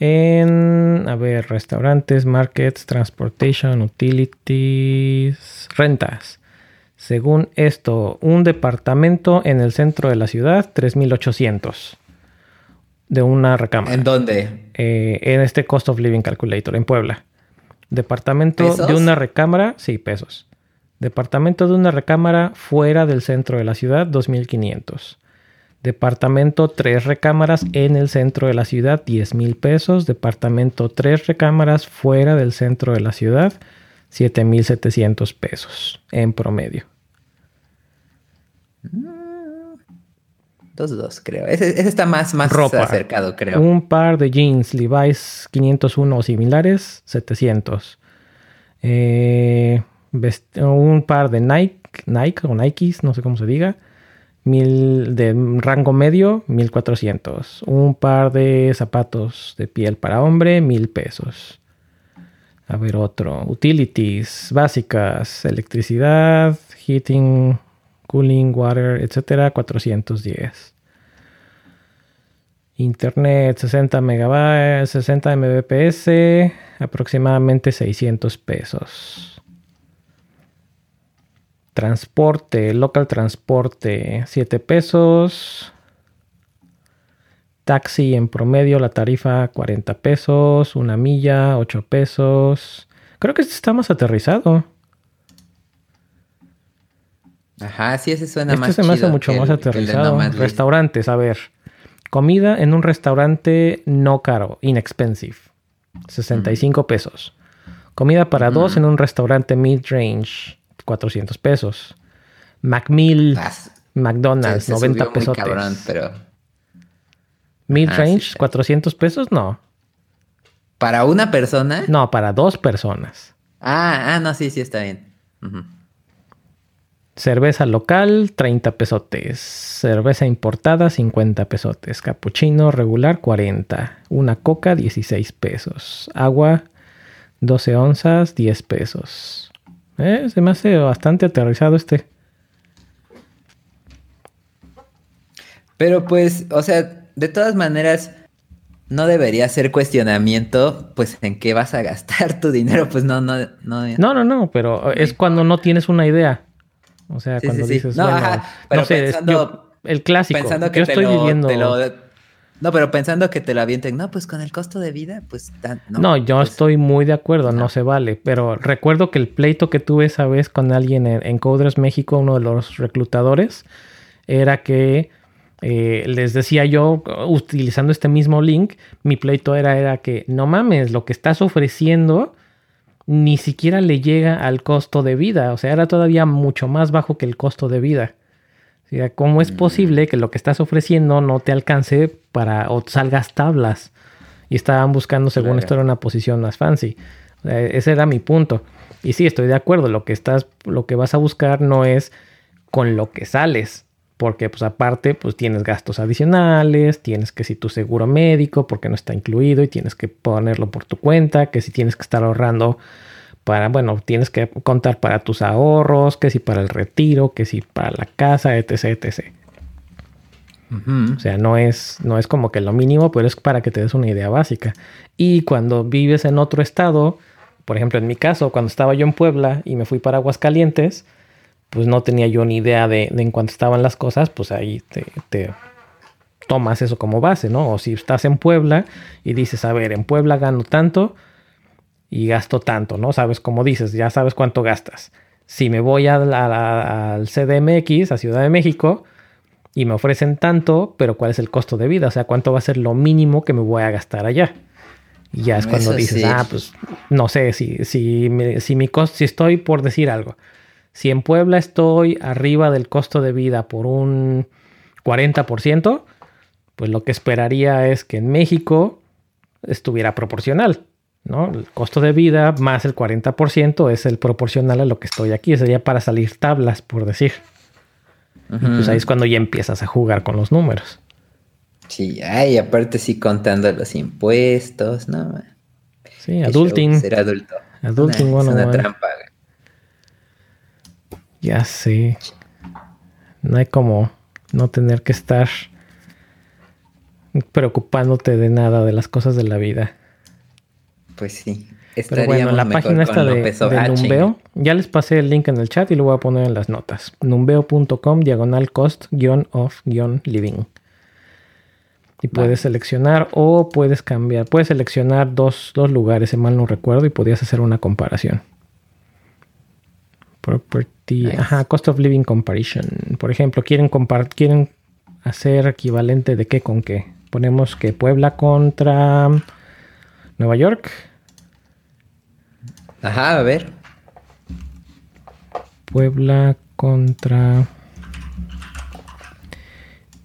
en, a ver, restaurantes, markets, transportation, utilities, rentas. Según esto, un departamento en el centro de la ciudad, 3.800 de una recámara. ¿En dónde? Eh, en este Cost of Living Calculator, en Puebla. Departamento de una recámara, sí, pesos. Departamento de una recámara fuera del centro de la ciudad, 2500. Departamento tres recámaras en el centro de la ciudad, 10 mil pesos. Departamento tres recámaras fuera del centro de la ciudad, 7700 pesos en promedio. Mm. Dos, dos, creo. Ese, está más, más acercado, creo. Un par de jeans Levi's 501 o similares, 700. Eh, un par de Nike, Nike o Nikes, no sé cómo se diga. Mil, de rango medio, 1400. Un par de zapatos de piel para hombre, mil pesos. A ver, otro. Utilities básicas, electricidad, heating, cooling, water, etcétera, 410. Internet 60 megabytes, 60 mbps, aproximadamente 600 pesos. Transporte, local transporte, 7 pesos. Taxi en promedio, la tarifa 40 pesos. Una milla, 8 pesos. Creo que este está más aterrizado. Ajá, sí, ese suena este más se me hace mucho más aterrizado. Restaurantes, a ver. Comida en un restaurante no caro, inexpensive. 65 pesos. Comida para dos en un restaurante mid-range, 400 pesos. Macmill, McDonald's, 90 pesos. Mid-range, 400 pesos, no. ¿Para una persona? No, para dos personas. Ah, ah, no, sí, sí, está bien. Cerveza local, 30 pesotes. Cerveza importada, 50 pesotes. Capuchino regular, 40. Una coca, 16 pesos. Agua, 12 onzas, 10 pesos. Eh, se me hace bastante aterrizado este. Pero pues, o sea, de todas maneras, no debería ser cuestionamiento, pues, en qué vas a gastar tu dinero. Pues no, no, no. No, no, no, pero es cuando no tienes una idea. O sea, cuando dices, no, no sé, el clásico, pensando que yo estoy viviendo... no, pero pensando que te lo avienten, no, pues con el costo de vida, pues... no, no, yo pues, estoy muy de acuerdo, no. se vale, pero recuerdo que el pleito que tuve esa vez con alguien en, Coders México, uno de los reclutadores, era que eh, les decía yo, utilizando este mismo link, mi pleito era, era que no mames, lo que estás ofreciendo ni siquiera le llega al costo de vida, o sea, era todavía mucho más bajo que el costo de vida. O sea, ¿cómo es mm. posible que lo que estás ofreciendo no te alcance para o salgas tablas? Y estaban buscando, según esto, era una posición más fancy. ese era mi punto. Y sí, estoy de acuerdo. Lo que estás, lo que vas a buscar no es con lo que sales, porque pues aparte pues tienes gastos adicionales, tienes que si tu seguro médico porque no está incluido y tienes que ponerlo por tu cuenta, que si tienes que estar ahorrando para, bueno, tienes que contar para tus ahorros, que si para el retiro, que si para la casa, etc, etc. O sea, no es, no es como que lo mínimo, pero es para que te des una idea básica. Y cuando vives en otro estado, por ejemplo, en mi caso, cuando estaba yo en Puebla y me fui para Aguascalientes, pues no tenía yo ni idea de, en cuánto estaban las cosas, pues ahí te, te, tomas eso como base, ¿no? O si estás en Puebla y dices, a ver, en Puebla gano tanto y gasto tanto, ¿no? Sabes cómo dices, ya sabes cuánto gastas. Si me voy al CDMX, a Ciudad de México, y me ofrecen tanto, pero ¿cuál es el costo de vida? O sea, ¿cuánto va a ser lo mínimo que me voy a gastar allá? Y ya es cuando dices, ah, pues no sé, si, si, si mi costo, si estoy por decir algo, si en Puebla estoy arriba del costo de vida por un 40%, pues lo que esperaría es que en México estuviera proporcional, ¿no? El costo de vida más el 40% es el proporcional a lo que estoy aquí, sería para salir tablas, por decir. Pues ahí es cuando ya empiezas a jugar con los números. Sí, ay, aparte sí contando los impuestos, ¿no? Sí, adulting. Ser adulto. Adulting, bueno, es una trampa. Ya sé. No hay como no tener que estar preocupándote de nada de las cosas de la vida. Pues sí. Pero bueno, la página esta de, de Numbeo, ya les pasé el link en el chat y lo voy a poner en las notas. Numbeo.com diagonal cost-of-living. Y puedes seleccionar o puedes cambiar. Puedes seleccionar dos, lugares, si mal no recuerdo, y podías hacer una comparación. Property. Ajá, cost of living comparison. Por ejemplo, quieren, quieren hacer equivalente de qué con qué. Ponemos que Puebla contra Nueva York. Ajá, a ver. Puebla contra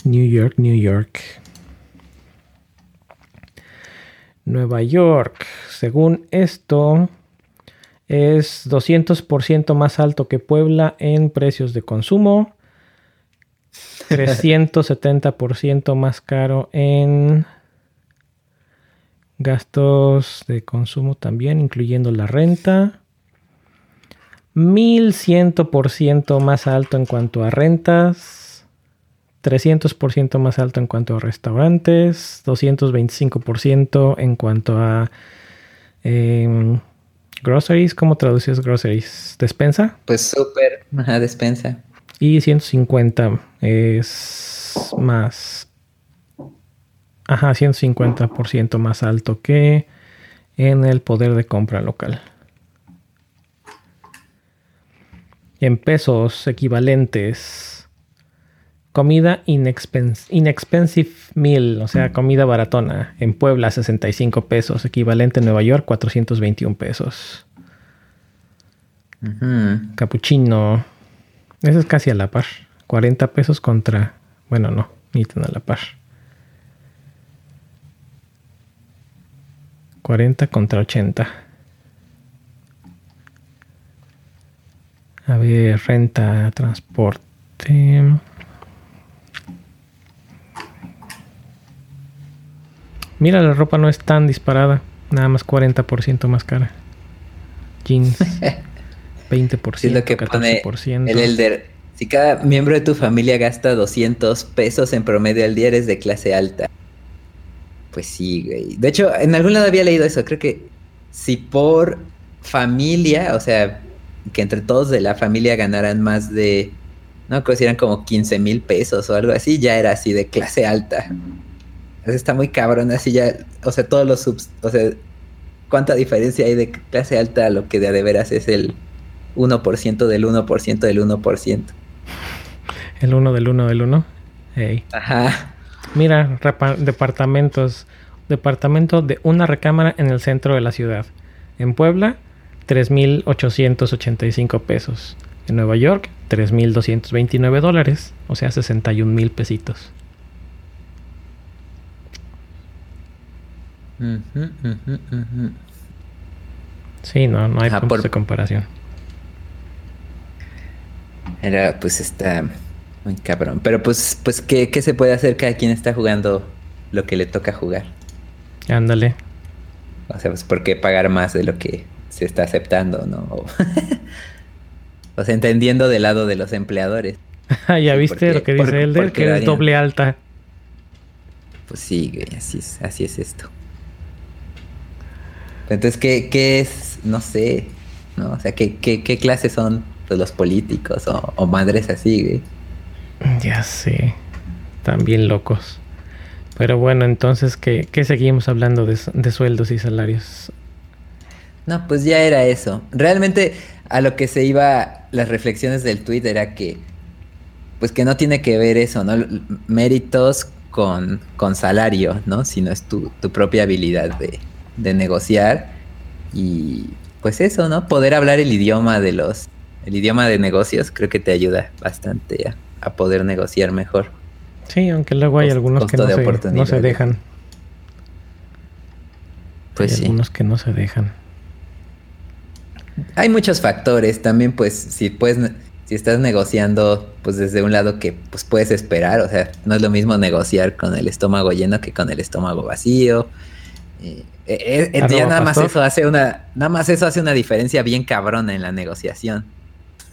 New York, New York. Nueva York, según esto, es 200% más alto que Puebla en precios de consumo, 370% más caro en gastos de consumo también, incluyendo la renta. 1100% más alto en cuanto a rentas. 300% más alto en cuanto a restaurantes, 225% en cuanto a em, groceries. ¿Cómo traduces groceries? ¿Despensa? Pues súper, ajá, despensa. Y 150 es más. Ajá, 150% más alto que en el poder de compra local. En pesos equivalentes Comida inexpensive meal, o sea, comida baratona. En Puebla 65 pesos, equivalente en Nueva York 421 pesos. Capuchino. Eso es casi a la par. 40 pesos contra... Bueno, no, ni tan a la par. 40 contra 80. A ver, renta, transporte. Mira, la ropa no es tan disparada. Nada más 40% más cara. Jeans. 20%. Es lo que 14%. el Elder. Si cada miembro de tu familia gasta 200 pesos en promedio al día, eres de clase alta. Pues sí, güey. De hecho, en algún lado había leído eso. Creo que si por familia, o sea, que entre todos de la familia ganaran más de, no creo que eran como 15 mil pesos o algo así, ya era así de clase alta está muy cabrón, así ya, o sea, todos los subs, o sea, cuánta diferencia hay de clase alta a lo que de veras es el 1% del 1% del 1%. El 1 del 1 del 1. Ajá. Mira, departamentos. Departamento de una recámara en el centro de la ciudad. En Puebla, 3.885 pesos. En Nueva York, 3.229 dólares. O sea, 61 mil pesitos. Sí, no, no hay puntos de comparación. Era, pues está muy cabrón. Pero pues, pues ¿qué, ¿qué, se puede hacer? Cada quien está jugando lo que le toca jugar. Ándale. O sea, pues ¿por qué pagar más de lo que se está aceptando, no? o sea, entendiendo del lado de los empleadores. ya viste lo que dice Elder, que es doble alta. Pues sí, güey, así es, así es esto. Entonces, ¿qué, qué es? No sé, ¿no? O sea, ¿qué, qué, qué clase son los políticos o, o madres así, güey? Ya sé. Bien locos. Pero bueno, entonces, ¿qué, qué seguimos hablando de, de, sueldos y salarios? No, pues ya era eso. Realmente a lo que se iba las reflexiones del tweet era que, pues que no tiene que ver eso, ¿no? Méritos con, con salario, ¿no? Sino es tu, tu propia habilidad de, de negociar y pues eso, ¿no? Poder hablar el idioma de los, el idioma de negocios creo que te ayuda bastante a, a poder negociar mejor. Sí, aunque luego hay algunos que no se, no se, dejan. Pues hay sí. algunos que no se dejan. Hay muchos factores. También, pues, si puedes, si estás negociando, pues desde un lado que pues puedes esperar. O sea, no es lo mismo negociar con el estómago lleno que con el estómago vacío. Eh, eh, eh, ya nada más eso hace una, nada más eso hace una diferencia bien cabrona en la negociación.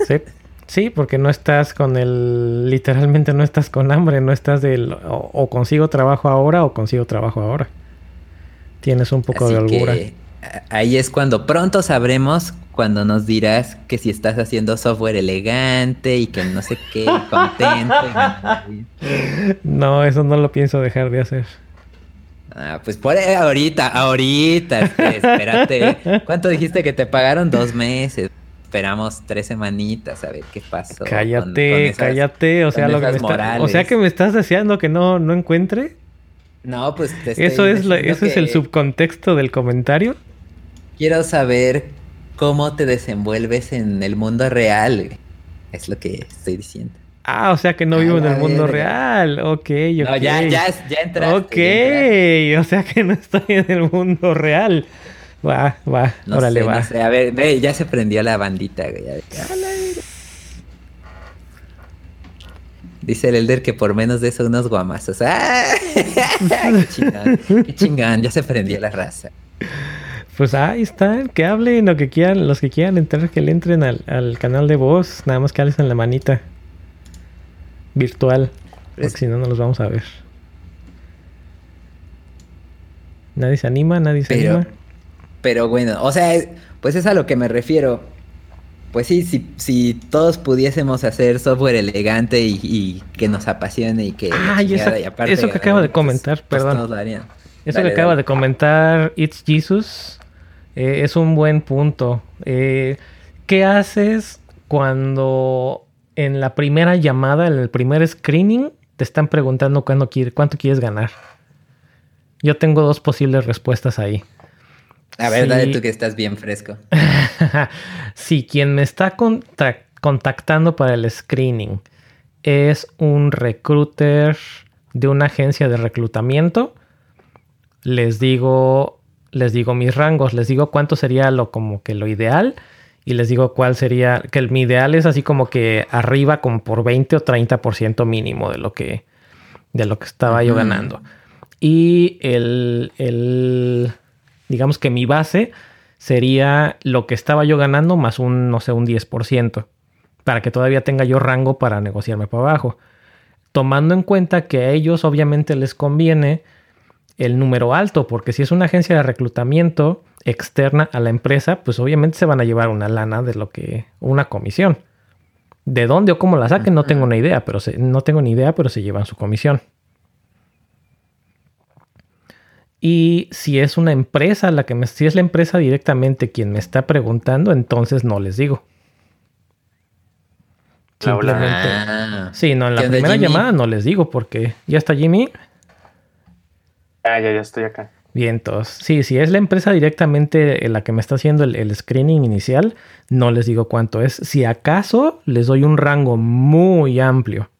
Sí. Sí, porque no estás con el. Literalmente no estás con hambre, no estás del. O, o consigo trabajo ahora o consigo trabajo ahora. Tienes un poco Así de holgura. Que, ahí es cuando pronto sabremos cuando nos dirás que si estás haciendo software elegante y que no sé qué, contento. y... No, eso no lo pienso dejar de hacer. Ah, pues por ahorita, ahorita, espérate. ¿Cuánto dijiste que te pagaron? Dos meses esperamos tres semanitas a ver qué pasó. Cállate, con, con esas, cállate. O sea, lo que me está, o sea que me estás deseando que no, no encuentre. No, pues te eso es lo, eso es el subcontexto del comentario. Quiero saber cómo te desenvuelves en el mundo real. Es lo que estoy diciendo. Ah, o sea que no vivo en el mundo ver, real. Ok, ok. No, ya, ya, ya entraste. Ok, ya entraste. o sea que no estoy en el mundo real. Va, va, no órale, sé, va. No sé. A ver, ve, ya se prendió la bandita, güey. Dice el Elder que por menos de eso unos guamazos. ¡Ah! ¡Qué chingón! ¡Qué chingón! Ya se prendió la raza. Pues ahí están, que hablen lo que quieran, los que quieran entrar, que le entren al, al canal de voz, nada más que en la manita virtual, porque si no, no los vamos a ver. Nadie se anima, nadie se Pero... anima. Pero bueno, o sea, pues es a lo que me refiero. Pues sí, si, si todos pudiésemos hacer software elegante y, y que nos apasione y que... Ah, y, esa, y aparte, eso que acaba de comentar, pues, perdón. Pues eso dale, que acaba dale. de comentar It's Jesus eh, es un buen punto. Eh, ¿Qué haces cuando en la primera llamada, en el primer screening, te están preguntando cuándo quiere, cuánto quieres ganar? Yo tengo dos posibles respuestas ahí. A ver, sí. dale tú que estás bien fresco. si quien me está contactando para el screening es un recruiter de una agencia de reclutamiento, les digo, les digo mis rangos, les digo cuánto sería lo como que lo ideal y les digo cuál sería, que el, mi ideal es así como que arriba como por 20 o 30% mínimo de lo que, de lo que estaba uh -huh. yo ganando. Y el, el, digamos que mi base sería lo que estaba yo ganando más un, no sé, un 10%, para que todavía tenga yo rango para negociarme para abajo. Tomando en cuenta que a ellos obviamente les conviene el número alto, porque si es una agencia de reclutamiento externa a la empresa, pues obviamente se van a llevar una lana de lo que, una comisión. ¿De dónde o cómo la saquen? No tengo ni idea, pero se, no tengo ni idea, pero se llevan su comisión. Y si es una empresa la que me, si es la empresa directamente quien me está preguntando, entonces no les digo. Simplemente. Ah, sí, no, en la primera llamada no les digo porque ya está Jimmy. Ah, ya, ya estoy acá. Bien, entonces, sí, si es la empresa directamente la que me está haciendo el, el, screening inicial, no les digo cuánto es. Si acaso les doy un rango muy amplio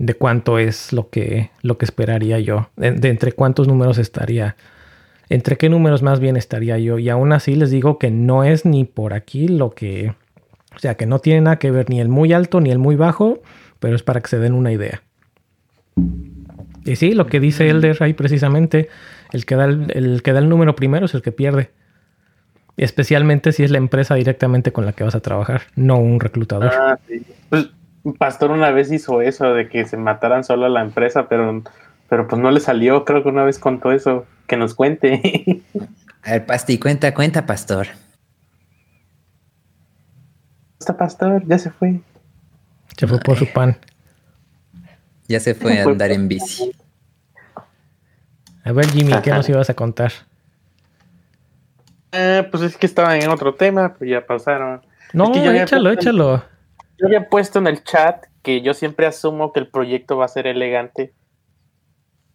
de cuánto es lo que, lo que esperaría yo, de, de, entre cuántos números estaría, entre qué números más bien estaría yo. Y aún así les digo que no es ni por aquí lo que, o sea, que no tiene nada que ver ni el muy alto ni el muy bajo, pero es para que se den una idea. Y sí, lo que dice Elder ahí precisamente, el que da el, el, que da el número primero es el que pierde. Especialmente si es la empresa directamente con la que vas a trabajar, no un reclutador. Ah, sí. Pues Pastor una vez hizo eso de que se mataran solo a la empresa, pero Pero pues no le salió, creo que una vez contó eso. Que nos cuente. A ver, Pasti, cuenta, cuenta, pastor. Está pastor, ya se fue. Se fue por su pan. Ya se fue a andar en bici. A ver, Jimmy, ¿qué nos ibas a contar? Eh, pues es que estaba en otro tema, pero ya pasaron. No, Es que échalo, échalo. Yo había puesto en el chat que yo siempre asumo que el proyecto va a ser elegante,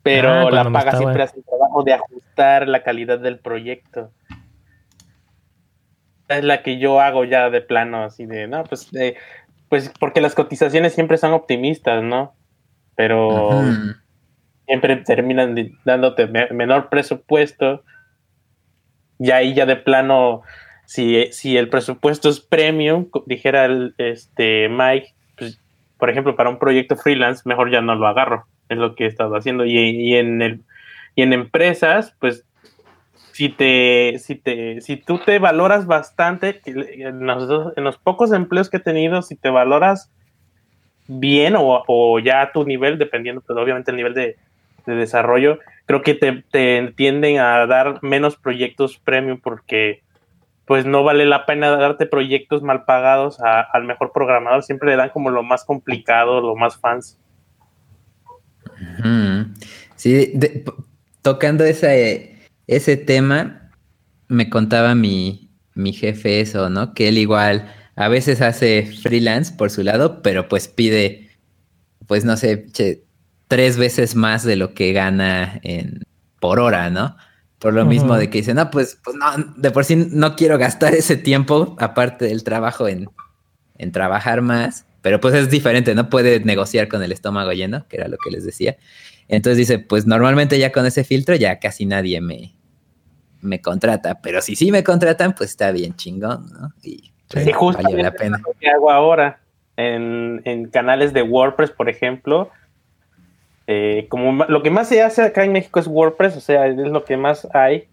pero Ah, la cuando me paga estaba- siempre hace el trabajo de ajustar la calidad del proyecto. Es la que yo hago ya de plano, así de, no, pues, eh, pues porque las cotizaciones siempre son optimistas, ¿no? Pero siempre terminan dándote me- menor presupuesto. Y ahí ya de plano, si, si el presupuesto es premium, dijera el, este Mike, pues, por ejemplo, para un proyecto freelance, mejor ya no lo agarro. Es lo que he estado haciendo. Y, y en el y en empresas, pues si te, si te, si tú te valoras bastante, en los, pocos empleos que he tenido, si te valoras bien o, o ya a tu nivel, dependiendo, pues obviamente el nivel de, de desarrollo, creo que te, te tienden a dar menos proyectos premium porque pues no vale la pena darte proyectos mal pagados a- al mejor programador, siempre le dan como lo más complicado, lo más. Ujú. Sí, tocando ese, ese tema, me contaba mi, mi jefe eso, ¿no? Que él igual a veces hace freelance por su lado, pero pues pide, pues no sé, che, tres veces más de lo que gana en, por hora, ¿no? Por lo mismo de que dice, no, pues, pues no, de por sí no quiero gastar ese tiempo, aparte del trabajo, en, en trabajar más, pero pues es diferente, no puede negociar con el estómago lleno, que era lo que les decía. Entonces dice, pues normalmente ya con ese filtro ya casi nadie me, me contrata, pero si sí me contratan, pues está bien chingón, ¿no? Y pues, vale la pena. lo que hago ahora en, en canales de WordPress, por ejemplo. Eh, como lo que más se hace acá en México es WordPress, o sea, es lo que más hay.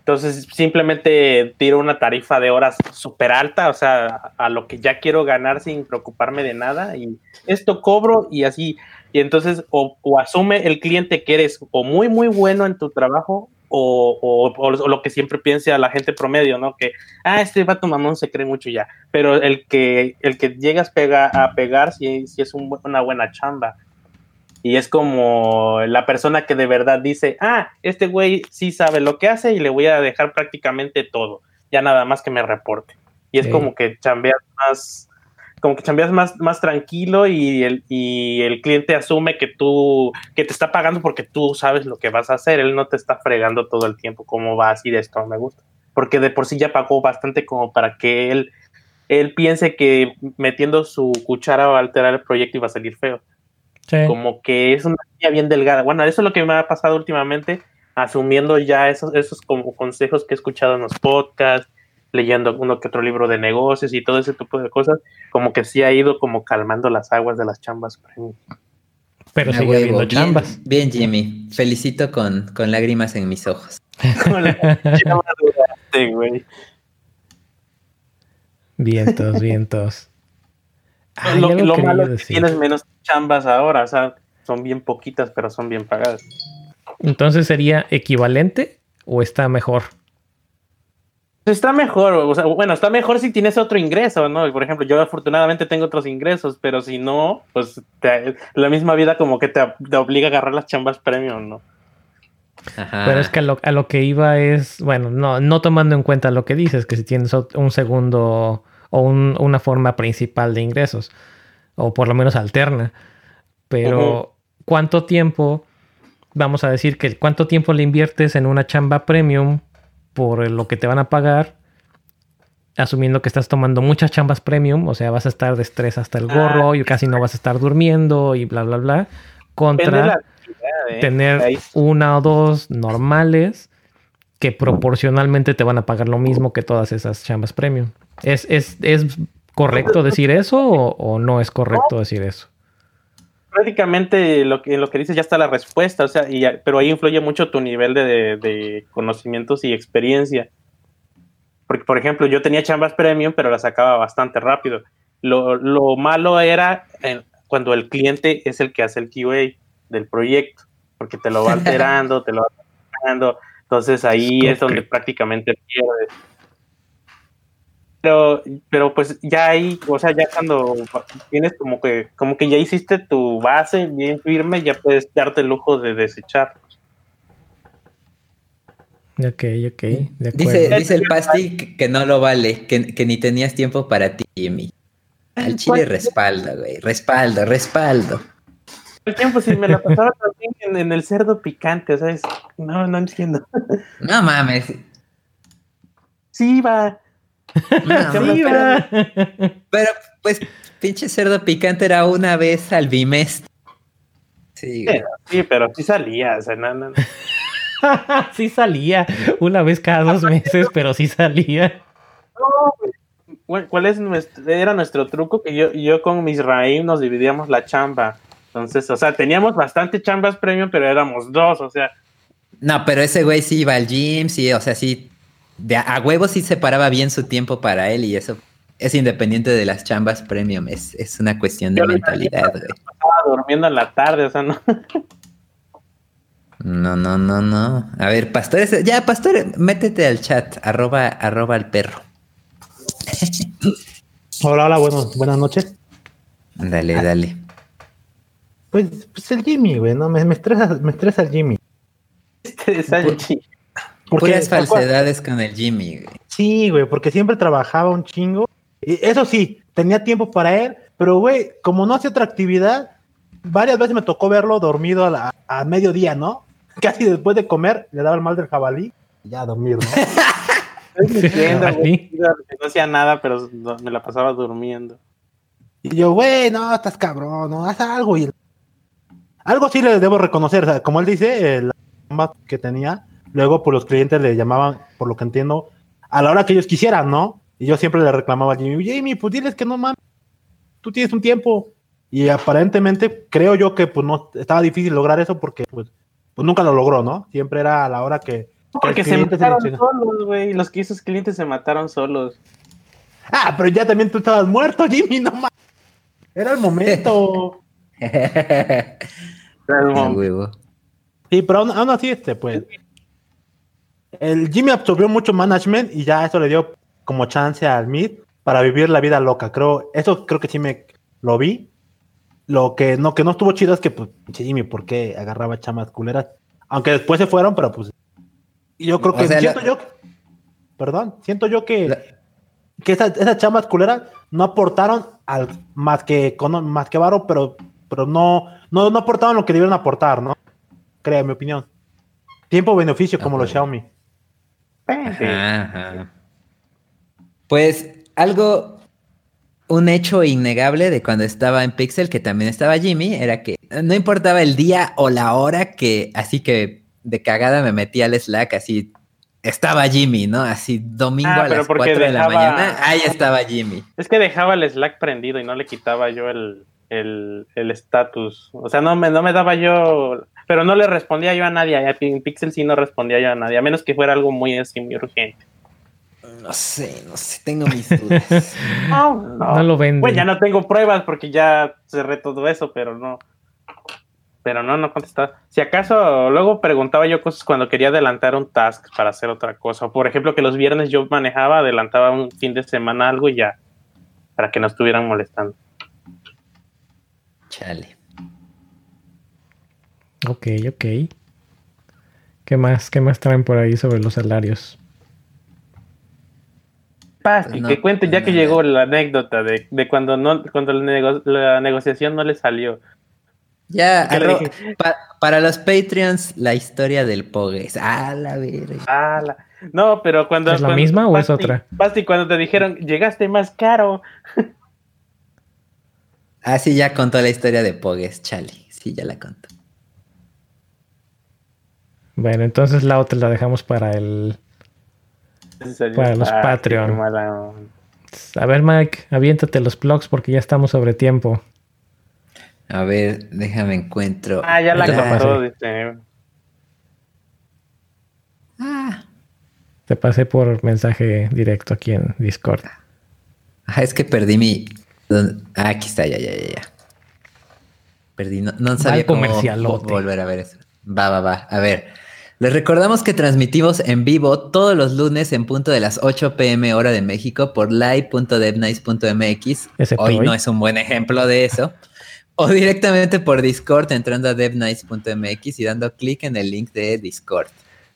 Entonces, simplemente tiro una tarifa de horas súper alta, o sea, a, lo que ya quiero ganar sin preocuparme de nada. Y esto cobro y así. Y entonces, o, o asume el cliente que eres o muy, muy bueno en tu trabajo, o, o- o- lo que siempre piensa la gente promedio, ¿no? Que, ah, este vato mamón se cree mucho ya. Pero el que, el que llegas pega, a pegar si, si es un una buena chamba. Y es como la persona que de verdad dice, ah, este güey sí sabe lo que hace y le voy a dejar prácticamente todo. Ya nada más que me reporte. Y es Sí. como que chambeas más, como que chambeas más, más tranquilo y el, y el cliente asume que tú, que te está pagando porque tú sabes lo que vas a hacer. Él no te está fregando todo el tiempo como va así de esto, me gusta. Porque de por sí ya pagó bastante como para que él, él piense que metiendo su cuchara va a alterar el proyecto y va a salir feo Sí. como que es una línea bien delgada. Bueno, eso es lo que me ha pasado últimamente, asumiendo ya esos, esos como consejos que he escuchado en los podcasts, leyendo uno que otro libro de negocios y todo ese tipo de cosas, como que sí ha ido como calmando las aguas de las chambas premium. Pero sigue huevo, habiendo bien, chambas. Bien, Jimmy. Felicito con, con lágrimas en mis ojos. Güey. Vientos, vientos. Ay, lo malo es que decir. tienes menos chambas ahora, o sea, son bien poquitas, pero son bien pagadas. Entonces sería equivalente o está mejor. Está mejor, o sea, bueno, está mejor si tienes otro ingreso, ¿no? Por ejemplo, yo afortunadamente tengo otros ingresos, pero si no, pues te- la misma vida como que te, te obliga a agarrar las chambas premium, ¿no? Ajá. Pero es que a lo, a lo que iba es, bueno, no, no tomando en cuenta lo que dices, que si tienes un segundo o un- una forma principal de ingresos, o por lo menos alterna, pero. ¿cuánto tiempo, vamos a decir que cuánto tiempo le inviertes en una chamba premium por lo que te van a pagar? Asumiendo que estás tomando muchas chambas premium, o sea, vas a estar de estrés hasta el gorro y casi no vas a estar durmiendo y bla, bla, bla. Contra la ¿eh? tener Ahí- una o dos normales que proporcionalmente te van a pagar lo mismo que todas esas chambas premium. ¿Es, es, es correcto decir eso o, o no es correcto decir eso? prácticamente lo que, lo que dices ya está la respuesta, o sea, y, pero ahí influye mucho tu nivel de, de- de conocimientos y experiencia. Porque, por ejemplo, yo tenía chambas premium, pero las sacaba bastante rápido. Lo, lo malo era eh, cuando el cliente es el que hace el QA del proyecto. porque te lo va alterando, te lo va alterando. Entonces ahí es donde prácticamente pierdes. Pero, pero pues ya ahí, o sea, ya cuando tienes como que, como que ya hiciste tu base bien firme, ya puedes darte el lujo de desechar. Ok, ok. De acuerdo. Dice, dice el Pasti que- que no lo vale, que, que ni tenías tiempo para ti, Jimmy. Al chile respaldo, güey. Respaldo, respaldo. El tiempo si me la pasaba también en, en el cerdo picante, o sea, es- no, no entiendo. No mames. Sí, va. No, Sí, pero, va. pero, pues, pinche cerdo picante era una vez al bimestre. Sí. Sí, pero sí salía, o sea, no, no, sí salía una vez cada dos meses, pero sí salía. ¿Cuál, cuál es nuestro, era nuestro truco? Que yo, yo con mis Raim nos dividíamos la chamba. Entonces, o sea, teníamos bastante chambas premium, pero éramos dos, o sea, No, pero ese güey sí iba al gym, sí, o sea, sí. De a, a huevo sí separaba bien su tiempo para él y eso es independiente de las chambas premium. Es, es una cuestión de Yo mentalidad, güey. estaba durmiendo en la tarde, o sea, no. No, no, no, no. A ver, pastores, ya, pastor, métete al chat, arroba, arroba al perro. Hola, hola, bueno, buenas noches. Dale, dale. Pues, pues el Jimmy, güey, ¿no? Me, me estresa, me estresa el Jimmy. Este Sanchi. Puras tal cual- falsedades con el Jimmy, güey. Sí, güey, porque siempre trabajaba un chingo. Y eso sí, tenía tiempo para él, pero güey, como no hacía otra actividad, varias veces me tocó verlo dormido a, la- a mediodía, ¿no? Casi después de comer, le daba el mal del jabalí y ya a dormir, ¿no? No entiendo, güey, no hacía nada, pero me la pasaba durmiendo. y yo, güey, no, estás cabrón, no, haz algo. Y algo sí le debo reconocer, o sea, como él dice, eh, la chamba que tenía, luego por los clientes le llamaban, por lo que entiendo, a la hora que ellos quisieran, ¿no? Y yo siempre le reclamaba a Jimmy, Jimmy, pues diles que no mames, tú tienes un tiempo. Y aparentemente creo yo que pues no estaba difícil lograr eso porque pues, pues nunca lo logró, ¿no? Siempre era a la hora que, Porque se mataron solos, güey. Los que esos clientes se mataron solos. Ah, pero ya también tú estabas muerto, Jimmy, no mames. Era el momento. Sí, pero aún, aún así, este, pues. El Jimmy absorbió mucho management y ya eso le dio como chance al Mid para vivir la vida loca. Creo, eso creo que sí me lo vi. Lo que no, que no estuvo chido es que, pues, Jimmy, ¿por qué agarraba chamas culeras? Aunque después se fueron, pero pues. Yo creo O que sea, siento la- yo. Perdón, siento yo que, La- que esas, esas chamas culeras no aportaron al más que más que varo, pero, pero no, no, no aportaron lo que debieron aportar, ¿no? Creo, en mi opinión. Tiempo beneficio como los pues. Xiaomi. Ajá, ajá. Pues algo, un hecho innegable de cuando estaba en Pixel, que también estaba Jimmy, era que no importaba el día o la hora que, así que de cagada me metí al Slack, así estaba Jimmy, ¿no? Así domingo Ah, a las porque 4 de la mañana, ahí estaba Jimmy. Es que dejaba el Slack prendido y no le quitaba yo el el el estatus. O sea, no me, no me daba yo. Pero no le respondía yo a nadie. En Pixel sí no respondía yo a nadie. A menos que fuera algo muy así, muy urgente. No sé, no sé, tengo mis dudas. No, No lo venden. Pues ya no tengo pruebas porque ya cerré todo eso, pero no. Pero no, no contestaba. Si acaso luego preguntaba yo cosas cuando quería adelantar un task para hacer otra cosa. Por ejemplo, que los viernes yo manejaba, adelantaba un fin de semana algo y ya. Para que no estuvieran molestando. Chale. Ok, ok. ¿Qué más? ¿Qué más traen por ahí sobre los salarios? Pasti, No, que cuente ya que llegó la anécdota de, de cuando no cuando la, nego- la negociación no le salió. Ya, ¿Qué le arro- pa- para los Patreons, la historia del Pogues. Ah, la verga. Ah, la- No, pero cuando. ¿Es la cuando- misma o es otra? Pasti, cuando te dijeron, llegaste más caro. Ah, sí, ya contó la historia de Pogues, chale. Sí, ya la contó. Bueno, entonces la otra la dejamos para el... Para los Ah, Patreon. A ver, Mike, aviéntate los blogs porque ya estamos sobre tiempo. A ver, déjame encuentro. Ah, ya la la contó, pasé. dice. Ah, Te pasé por mensaje directo aquí en Discord. ah, es que perdí mi. Ah, aquí está, ya, ya, ya, ya. Perdí, no, no sabía cómo, volver a ver eso. Va, va, va. A ver. Les recordamos que transmitimos en vivo todos los lunes en punto de las 8 pm hora de México por live.devnice.mx. Hoy, no es un buen ejemplo de eso. o directamente por Discord entrando a devnice.mx y dando clic en el link de Discord.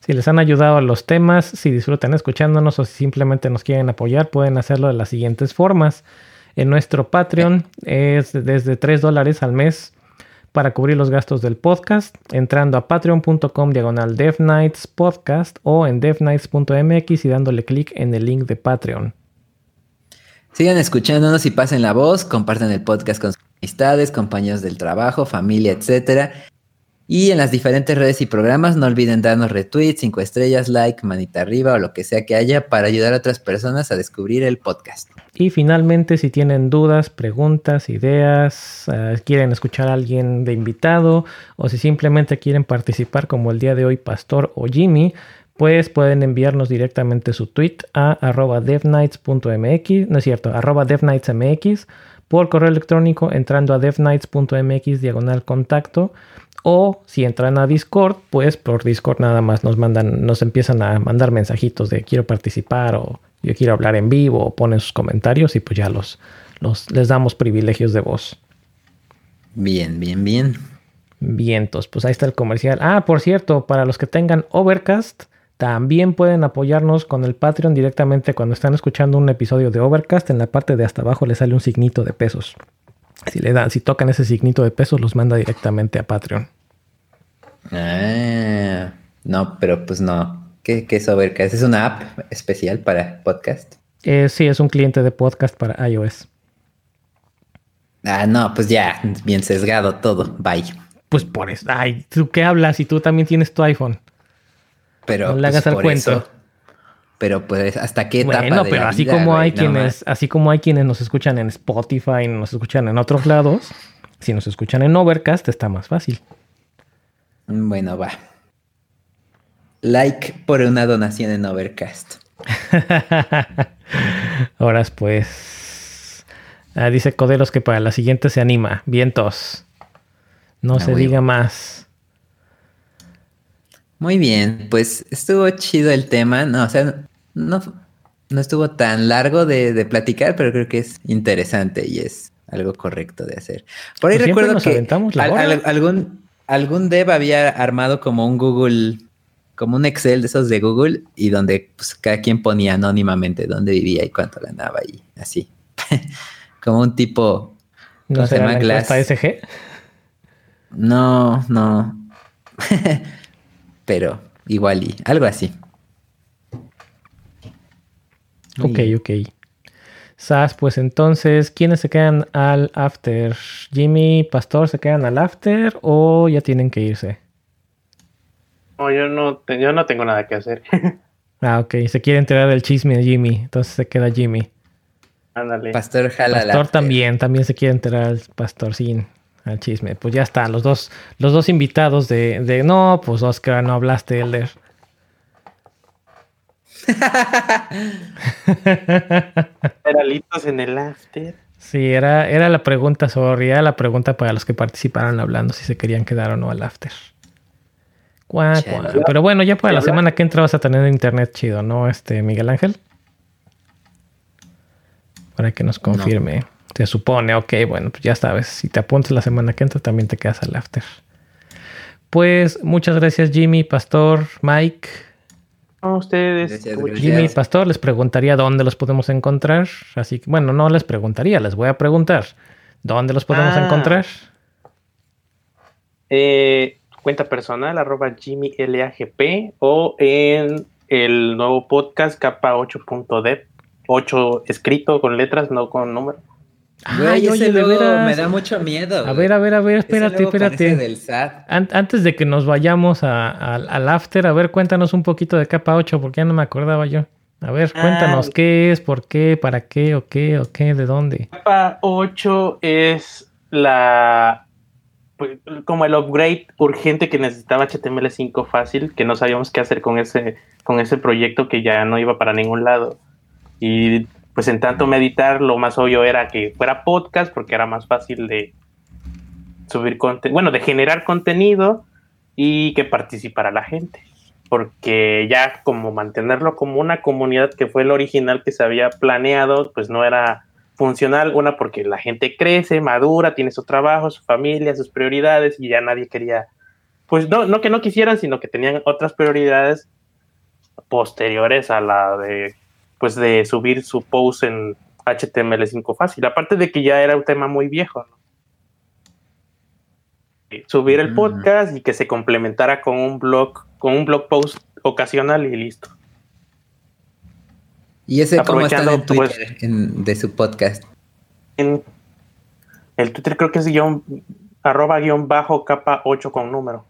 Si les han ayudado los temas, si disfrutan escuchándonos o si simplemente nos quieren apoyar, pueden hacerlo de las siguientes formas. En nuestro Patreon es desde 3 dólares al mes para cubrir los gastos del podcast, entrando a patreon.com diagonal devnights podcast o en devnights.mx y dándole clic en el link de Patreon. Sigan escuchándonos y pasen la voz, compartan el podcast con sus amistades, compañeros del trabajo, familia, etcétera. Y en las diferentes redes y programas no olviden darnos retweets, cinco estrellas, like, manita arriba o lo que sea que haya para ayudar a otras personas a descubrir el podcast. Y finalmente, si tienen dudas, preguntas, ideas, eh, quieren escuchar a alguien de invitado o si simplemente quieren participar como el día de hoy Pastor o Jimmy, pues pueden enviarnos directamente su tweet a arroba devnights.mx, no es cierto, arroba devnightsmx por correo electrónico entrando a devnights.mx diagonal contacto o si entran a Discord, pues por Discord nada más nos mandan, nos empiezan a mandar mensajitos de quiero participar o yo quiero hablar en vivo o ponen sus comentarios y pues ya los, los les damos privilegios de voz. Bien, bien, bien. Vientos, pues ahí está el comercial. Ah, por cierto, para los que tengan Overcast, también pueden apoyarnos con el Patreon directamente cuando están escuchando un episodio de Overcast. En la parte de hasta abajo les sale un signito de pesos. Si le dan, si tocan ese signito de pesos, los manda directamente a Patreon. Ah, no, pero pues no. ¿Qué, es Overcast? ¿Es una app especial para podcast? Eh, sí, es un cliente de podcast para iOS. Ah, no, pues ya, bien sesgado todo. Bye. Pues por eso. Ay, ¿tú qué hablas? Y tú también tienes tu iPhone. Pero no le pues, hagas al cuento. Pero pues hasta qué etapa bueno, pero así como hay quienes, así como hay quienes nos escuchan en Spotify, nos escuchan en otros lados, si nos escuchan en Overcast está más fácil. Bueno, va. Like por una donación en Overcast. Ahora pues. Ah, dice Codelos que para la siguiente se anima. Vientos. No ah, se diga más. Muy bien, pues estuvo chido el tema. No, o sea, no, no estuvo tan largo de, platicar, pero creo que es interesante y es algo correcto de hacer. Por ahí pues recuerdo que algún, algún dev había armado como un Google, como un Excel de esos de Google y donde pues, cada quien ponía anónimamente dónde vivía y cuánto ganaba y así. como un tipo... ¿No, se llama Glass? SG? No, no. pero igual y algo así. Ok, ok. Sas, pues entonces, ¿quiénes se quedan al after? ¿Jimmy, Pastor se quedan al after o ya tienen que irse? No, yo no, yo no tengo nada que hacer. ah, ok. Se quiere enterar del chisme de Jimmy, entonces se queda Jimmy. Ándale. Pastor jala Pastor también, también se quiere enterar al Pastor sin al chisme. Pues ya está, los dos, los dos invitados de, de no, pues Oscar, no hablaste, Elder. Peralitos en el after. Sí, era, era la pregunta, sorry, era la pregunta para los que participaron hablando si se querían quedar o no al after. Pero bueno, ya para la semana que entra vas a tener internet chido, ¿no? Este Miguel Ángel. Para que nos confirme. Se supone, ok, bueno, pues ya sabes. Si te apuntas la semana que entra, también te quedas al after. Pues muchas gracias, Jimmy, Pastor, Mike. A ustedes. Jimmy Pastor les preguntaría dónde los podemos encontrar. Así que, bueno, no les preguntaría, les voy a preguntar. ¿Dónde los podemos ah. encontrar? Eh, cuenta personal, arroba LAGP o en el nuevo podcast capa 8.dev. 8 escrito con letras, no con número. Ay, ese me da mucho miedo. A ver, a ver, a ver, espérate, espérate. antes de que nos vayamos al after, a ver, cuéntanos un poquito de capa 8, porque ya no me acordaba yo. A ver, cuéntanos ah, qué es, por qué, para qué, o qué, o qué, de dónde. Capa 8 es la pues, como el upgrade urgente que necesitaba HTML5 fácil, que no sabíamos qué hacer con ese, con ese proyecto que ya no iba para ningún lado. Y pues en tanto meditar, lo más obvio era que fuera podcast, porque era más fácil de subir contenido, bueno, de generar contenido y que participara la gente, porque ya como mantenerlo como una comunidad que fue el original que se había planeado, pues no era funcional, una porque la gente crece, madura, tiene su trabajo, su familia, sus prioridades y ya nadie quería, pues no, no que no quisieran, sino que tenían otras prioridades posteriores a la de, pues de subir su post en HTML5 fácil, aparte de que ya era un tema muy viejo, ¿no? subir el podcast y que se complementara con un blog, con un blog post ocasional y listo. ¿Y ese cómo está en Twitter de su podcast? En el Twitter creo que es guion, arroba guion bajo capa 8 con número.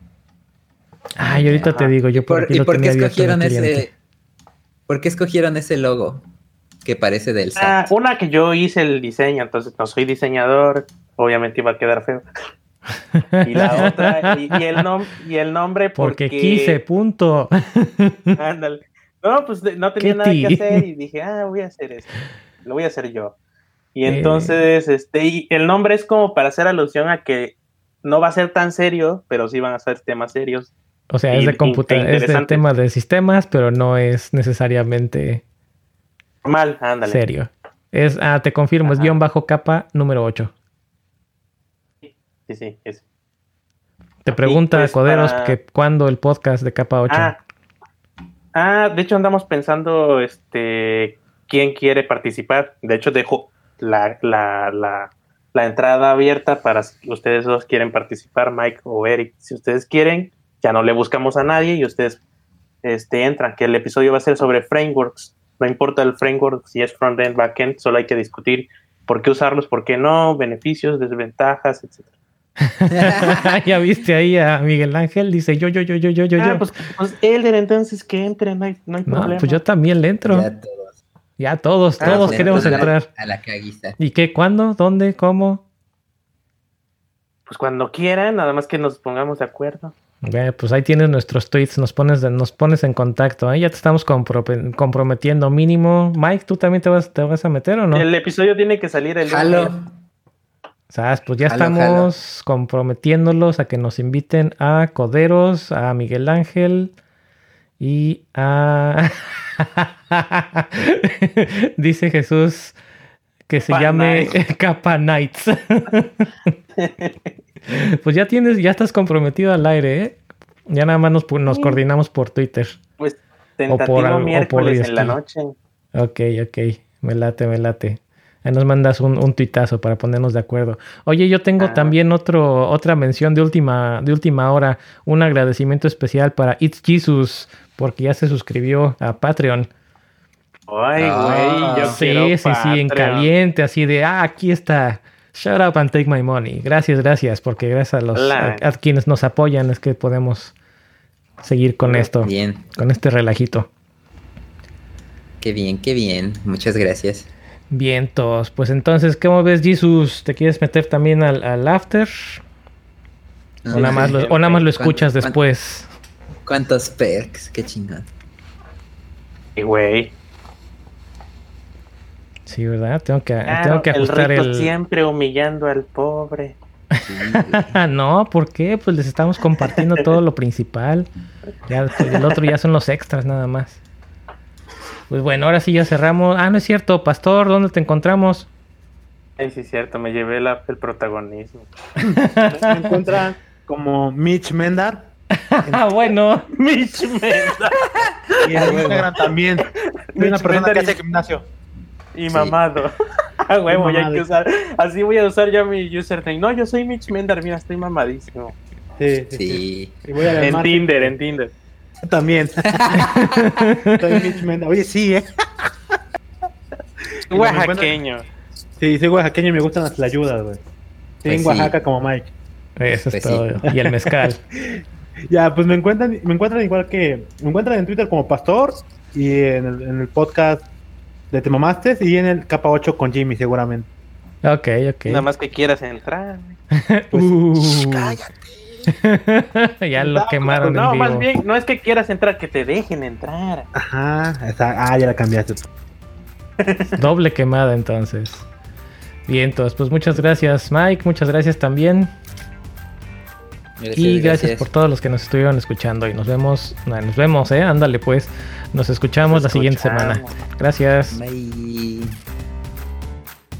Ay, ahorita te digo, yo por, ¿Y por qué escogieron ese? ¿Por qué escogieron ese logo que parece del ah, una que yo hice el diseño, entonces no soy diseñador, obviamente iba a quedar feo. y la otra, y, el, y el nombre porque... quise, punto. Ándale. No, pues no tenía nada que hacer y dije, ah, voy a hacer esto, lo voy a hacer yo. Y eh. entonces, este, y el nombre es como para hacer alusión a que no va a ser tan serio, pero sí van a ser temas serios. O sea, es de computadora, es de tema de sistemas, pero no es necesariamente normal, ándale. Serio. Es, ah, te confirmo, es guion bajo capa número 8. Sí, sí, es. Te pregunta pues, Coderos que cuándo el podcast de capa 8. Ah, ah, de hecho andamos pensando este quién quiere participar. De hecho, dejo la, la, la, la entrada abierta para si ustedes dos quieren participar, Mike o Eric. Si ustedes quieren, ya no le buscamos a nadie y ustedes este, entran, que el episodio va a ser sobre frameworks. No importa el framework, si es front-end, back-end, solo hay que discutir por qué usarlos, por qué no, beneficios, desventajas, etc. ya viste ahí a Miguel Ángel, dice yo, yo, yo, yo, yo, yo, ah, Pues, pues Elder, entonces que entre, no hay, no hay problema. Pues yo también le entro. Ya todos. Ya todos, ah, todos queremos entrar. A la caguiza. ¿Y qué? ¿Cuándo? ¿Dónde? ¿Cómo? Pues cuando quieran, nada más que nos pongamos de acuerdo pues ahí tienes nuestros tweets, nos pones, nos pones en contacto. ¿eh? Ya te estamos comprometiendo mínimo. Mike, ¿tú también te vas, te vas a meter o no? El episodio tiene que salir el Halo. ¿Sabes? Pues ya estamos comprometiéndolos a que nos inviten a Coderos, a Miguel Ángel y a... Dice Jesús que se llame Capa Nights. pues ya tienes, ya estás comprometido al aire, ¿eh? Ya nada más nos, nos coordinamos por Twitter. Pues tentativo o por, miércoles en la noche. Ok, ok. Me late, me late. Ahí nos mandas un, un tuitazo para ponernos de acuerdo. Oye, yo tengo ah. también otro, otra mención de última, de última hora. Un agradecimiento especial para It's Jesus, porque ya se suscribió a Patreon. Ay, güey, yo Sí, sí, sí, en caliente, así de, ah, aquí está Shut up and take my money. Gracias, gracias, porque gracias a los a, quienes nos apoyan es que podemos seguir con esto. Bien. Con este relajito. Qué bien, qué bien. Muchas gracias. Bien, todos. Pues entonces, ¿cómo ves, Jesus? ¿Te quieres meter también al, after? o, nada más lo, o nada más lo escuchas después. ¿Cuántos perks? Qué chingón. Y güey. Sí, ¿verdad? Tengo que, tengo que ajustar el, siempre humillando al pobre. no, ¿por qué? Pues les estamos compartiendo todo lo principal. Ya, el otro ya son los extras nada más. Pues bueno, ahora sí ya cerramos. Ah, no es cierto, Pastor, ¿dónde te encontramos? Sí, sí, es cierto, me llevé el protagonismo. me encuentran como Mitch Mendar. Ah, bueno. Mitch Mendar. Y en Instagram también. Soy una persona que hace gimnasio. Y mamado. A huevo, ya hay que usar. Así voy a usar ya mi username. No, yo soy Mitch Mender, mira, estoy mamadísimo. Sí. sí. en Tinder, en Tinder. También. soy Mitch Mender. Oye, sí, eh. Oaxaqueño. Sí, soy oaxaqueño y me gustan las ayudas, güey. Pues en Oaxaca como Mike. Eso es pues todo. Y el mezcal. ya, pues me encuentran, me encuentran igual que. Me encuentran en Twitter como Pastor y en el, en el podcast de Te Mamaste y en el capa 8 con Jimmy, seguramente. Ok, ok. Nada más que quieras entrar. Pues, uh. cállate. ya lo quemaron. No, más bien, no es que quieras entrar, que te dejen entrar. Ajá, ah, ya la cambiaste. Doble quemada entonces. Bien, entonces, pues muchas gracias, Mike. Muchas gracias también. Y gracias, por todos los que nos estuvieron escuchando y nos vemos, nos vemos, eh, ándale pues, nos escuchamos la siguiente semana. Gracias.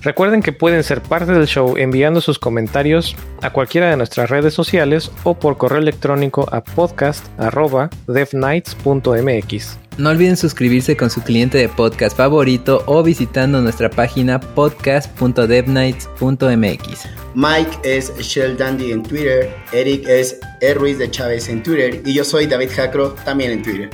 Recuerden que pueden ser parte del show enviando sus comentarios a cualquiera de nuestras redes sociales o por correo electrónico a podcast.devnights.mx. No olviden suscribirse con su cliente de podcast favorito o visitando nuestra página podcast.devnights.mx. Mike es Shell Dandy en Twitter, Eric es E. Ruiz de Chávez en Twitter y yo soy David Jacro también en Twitter.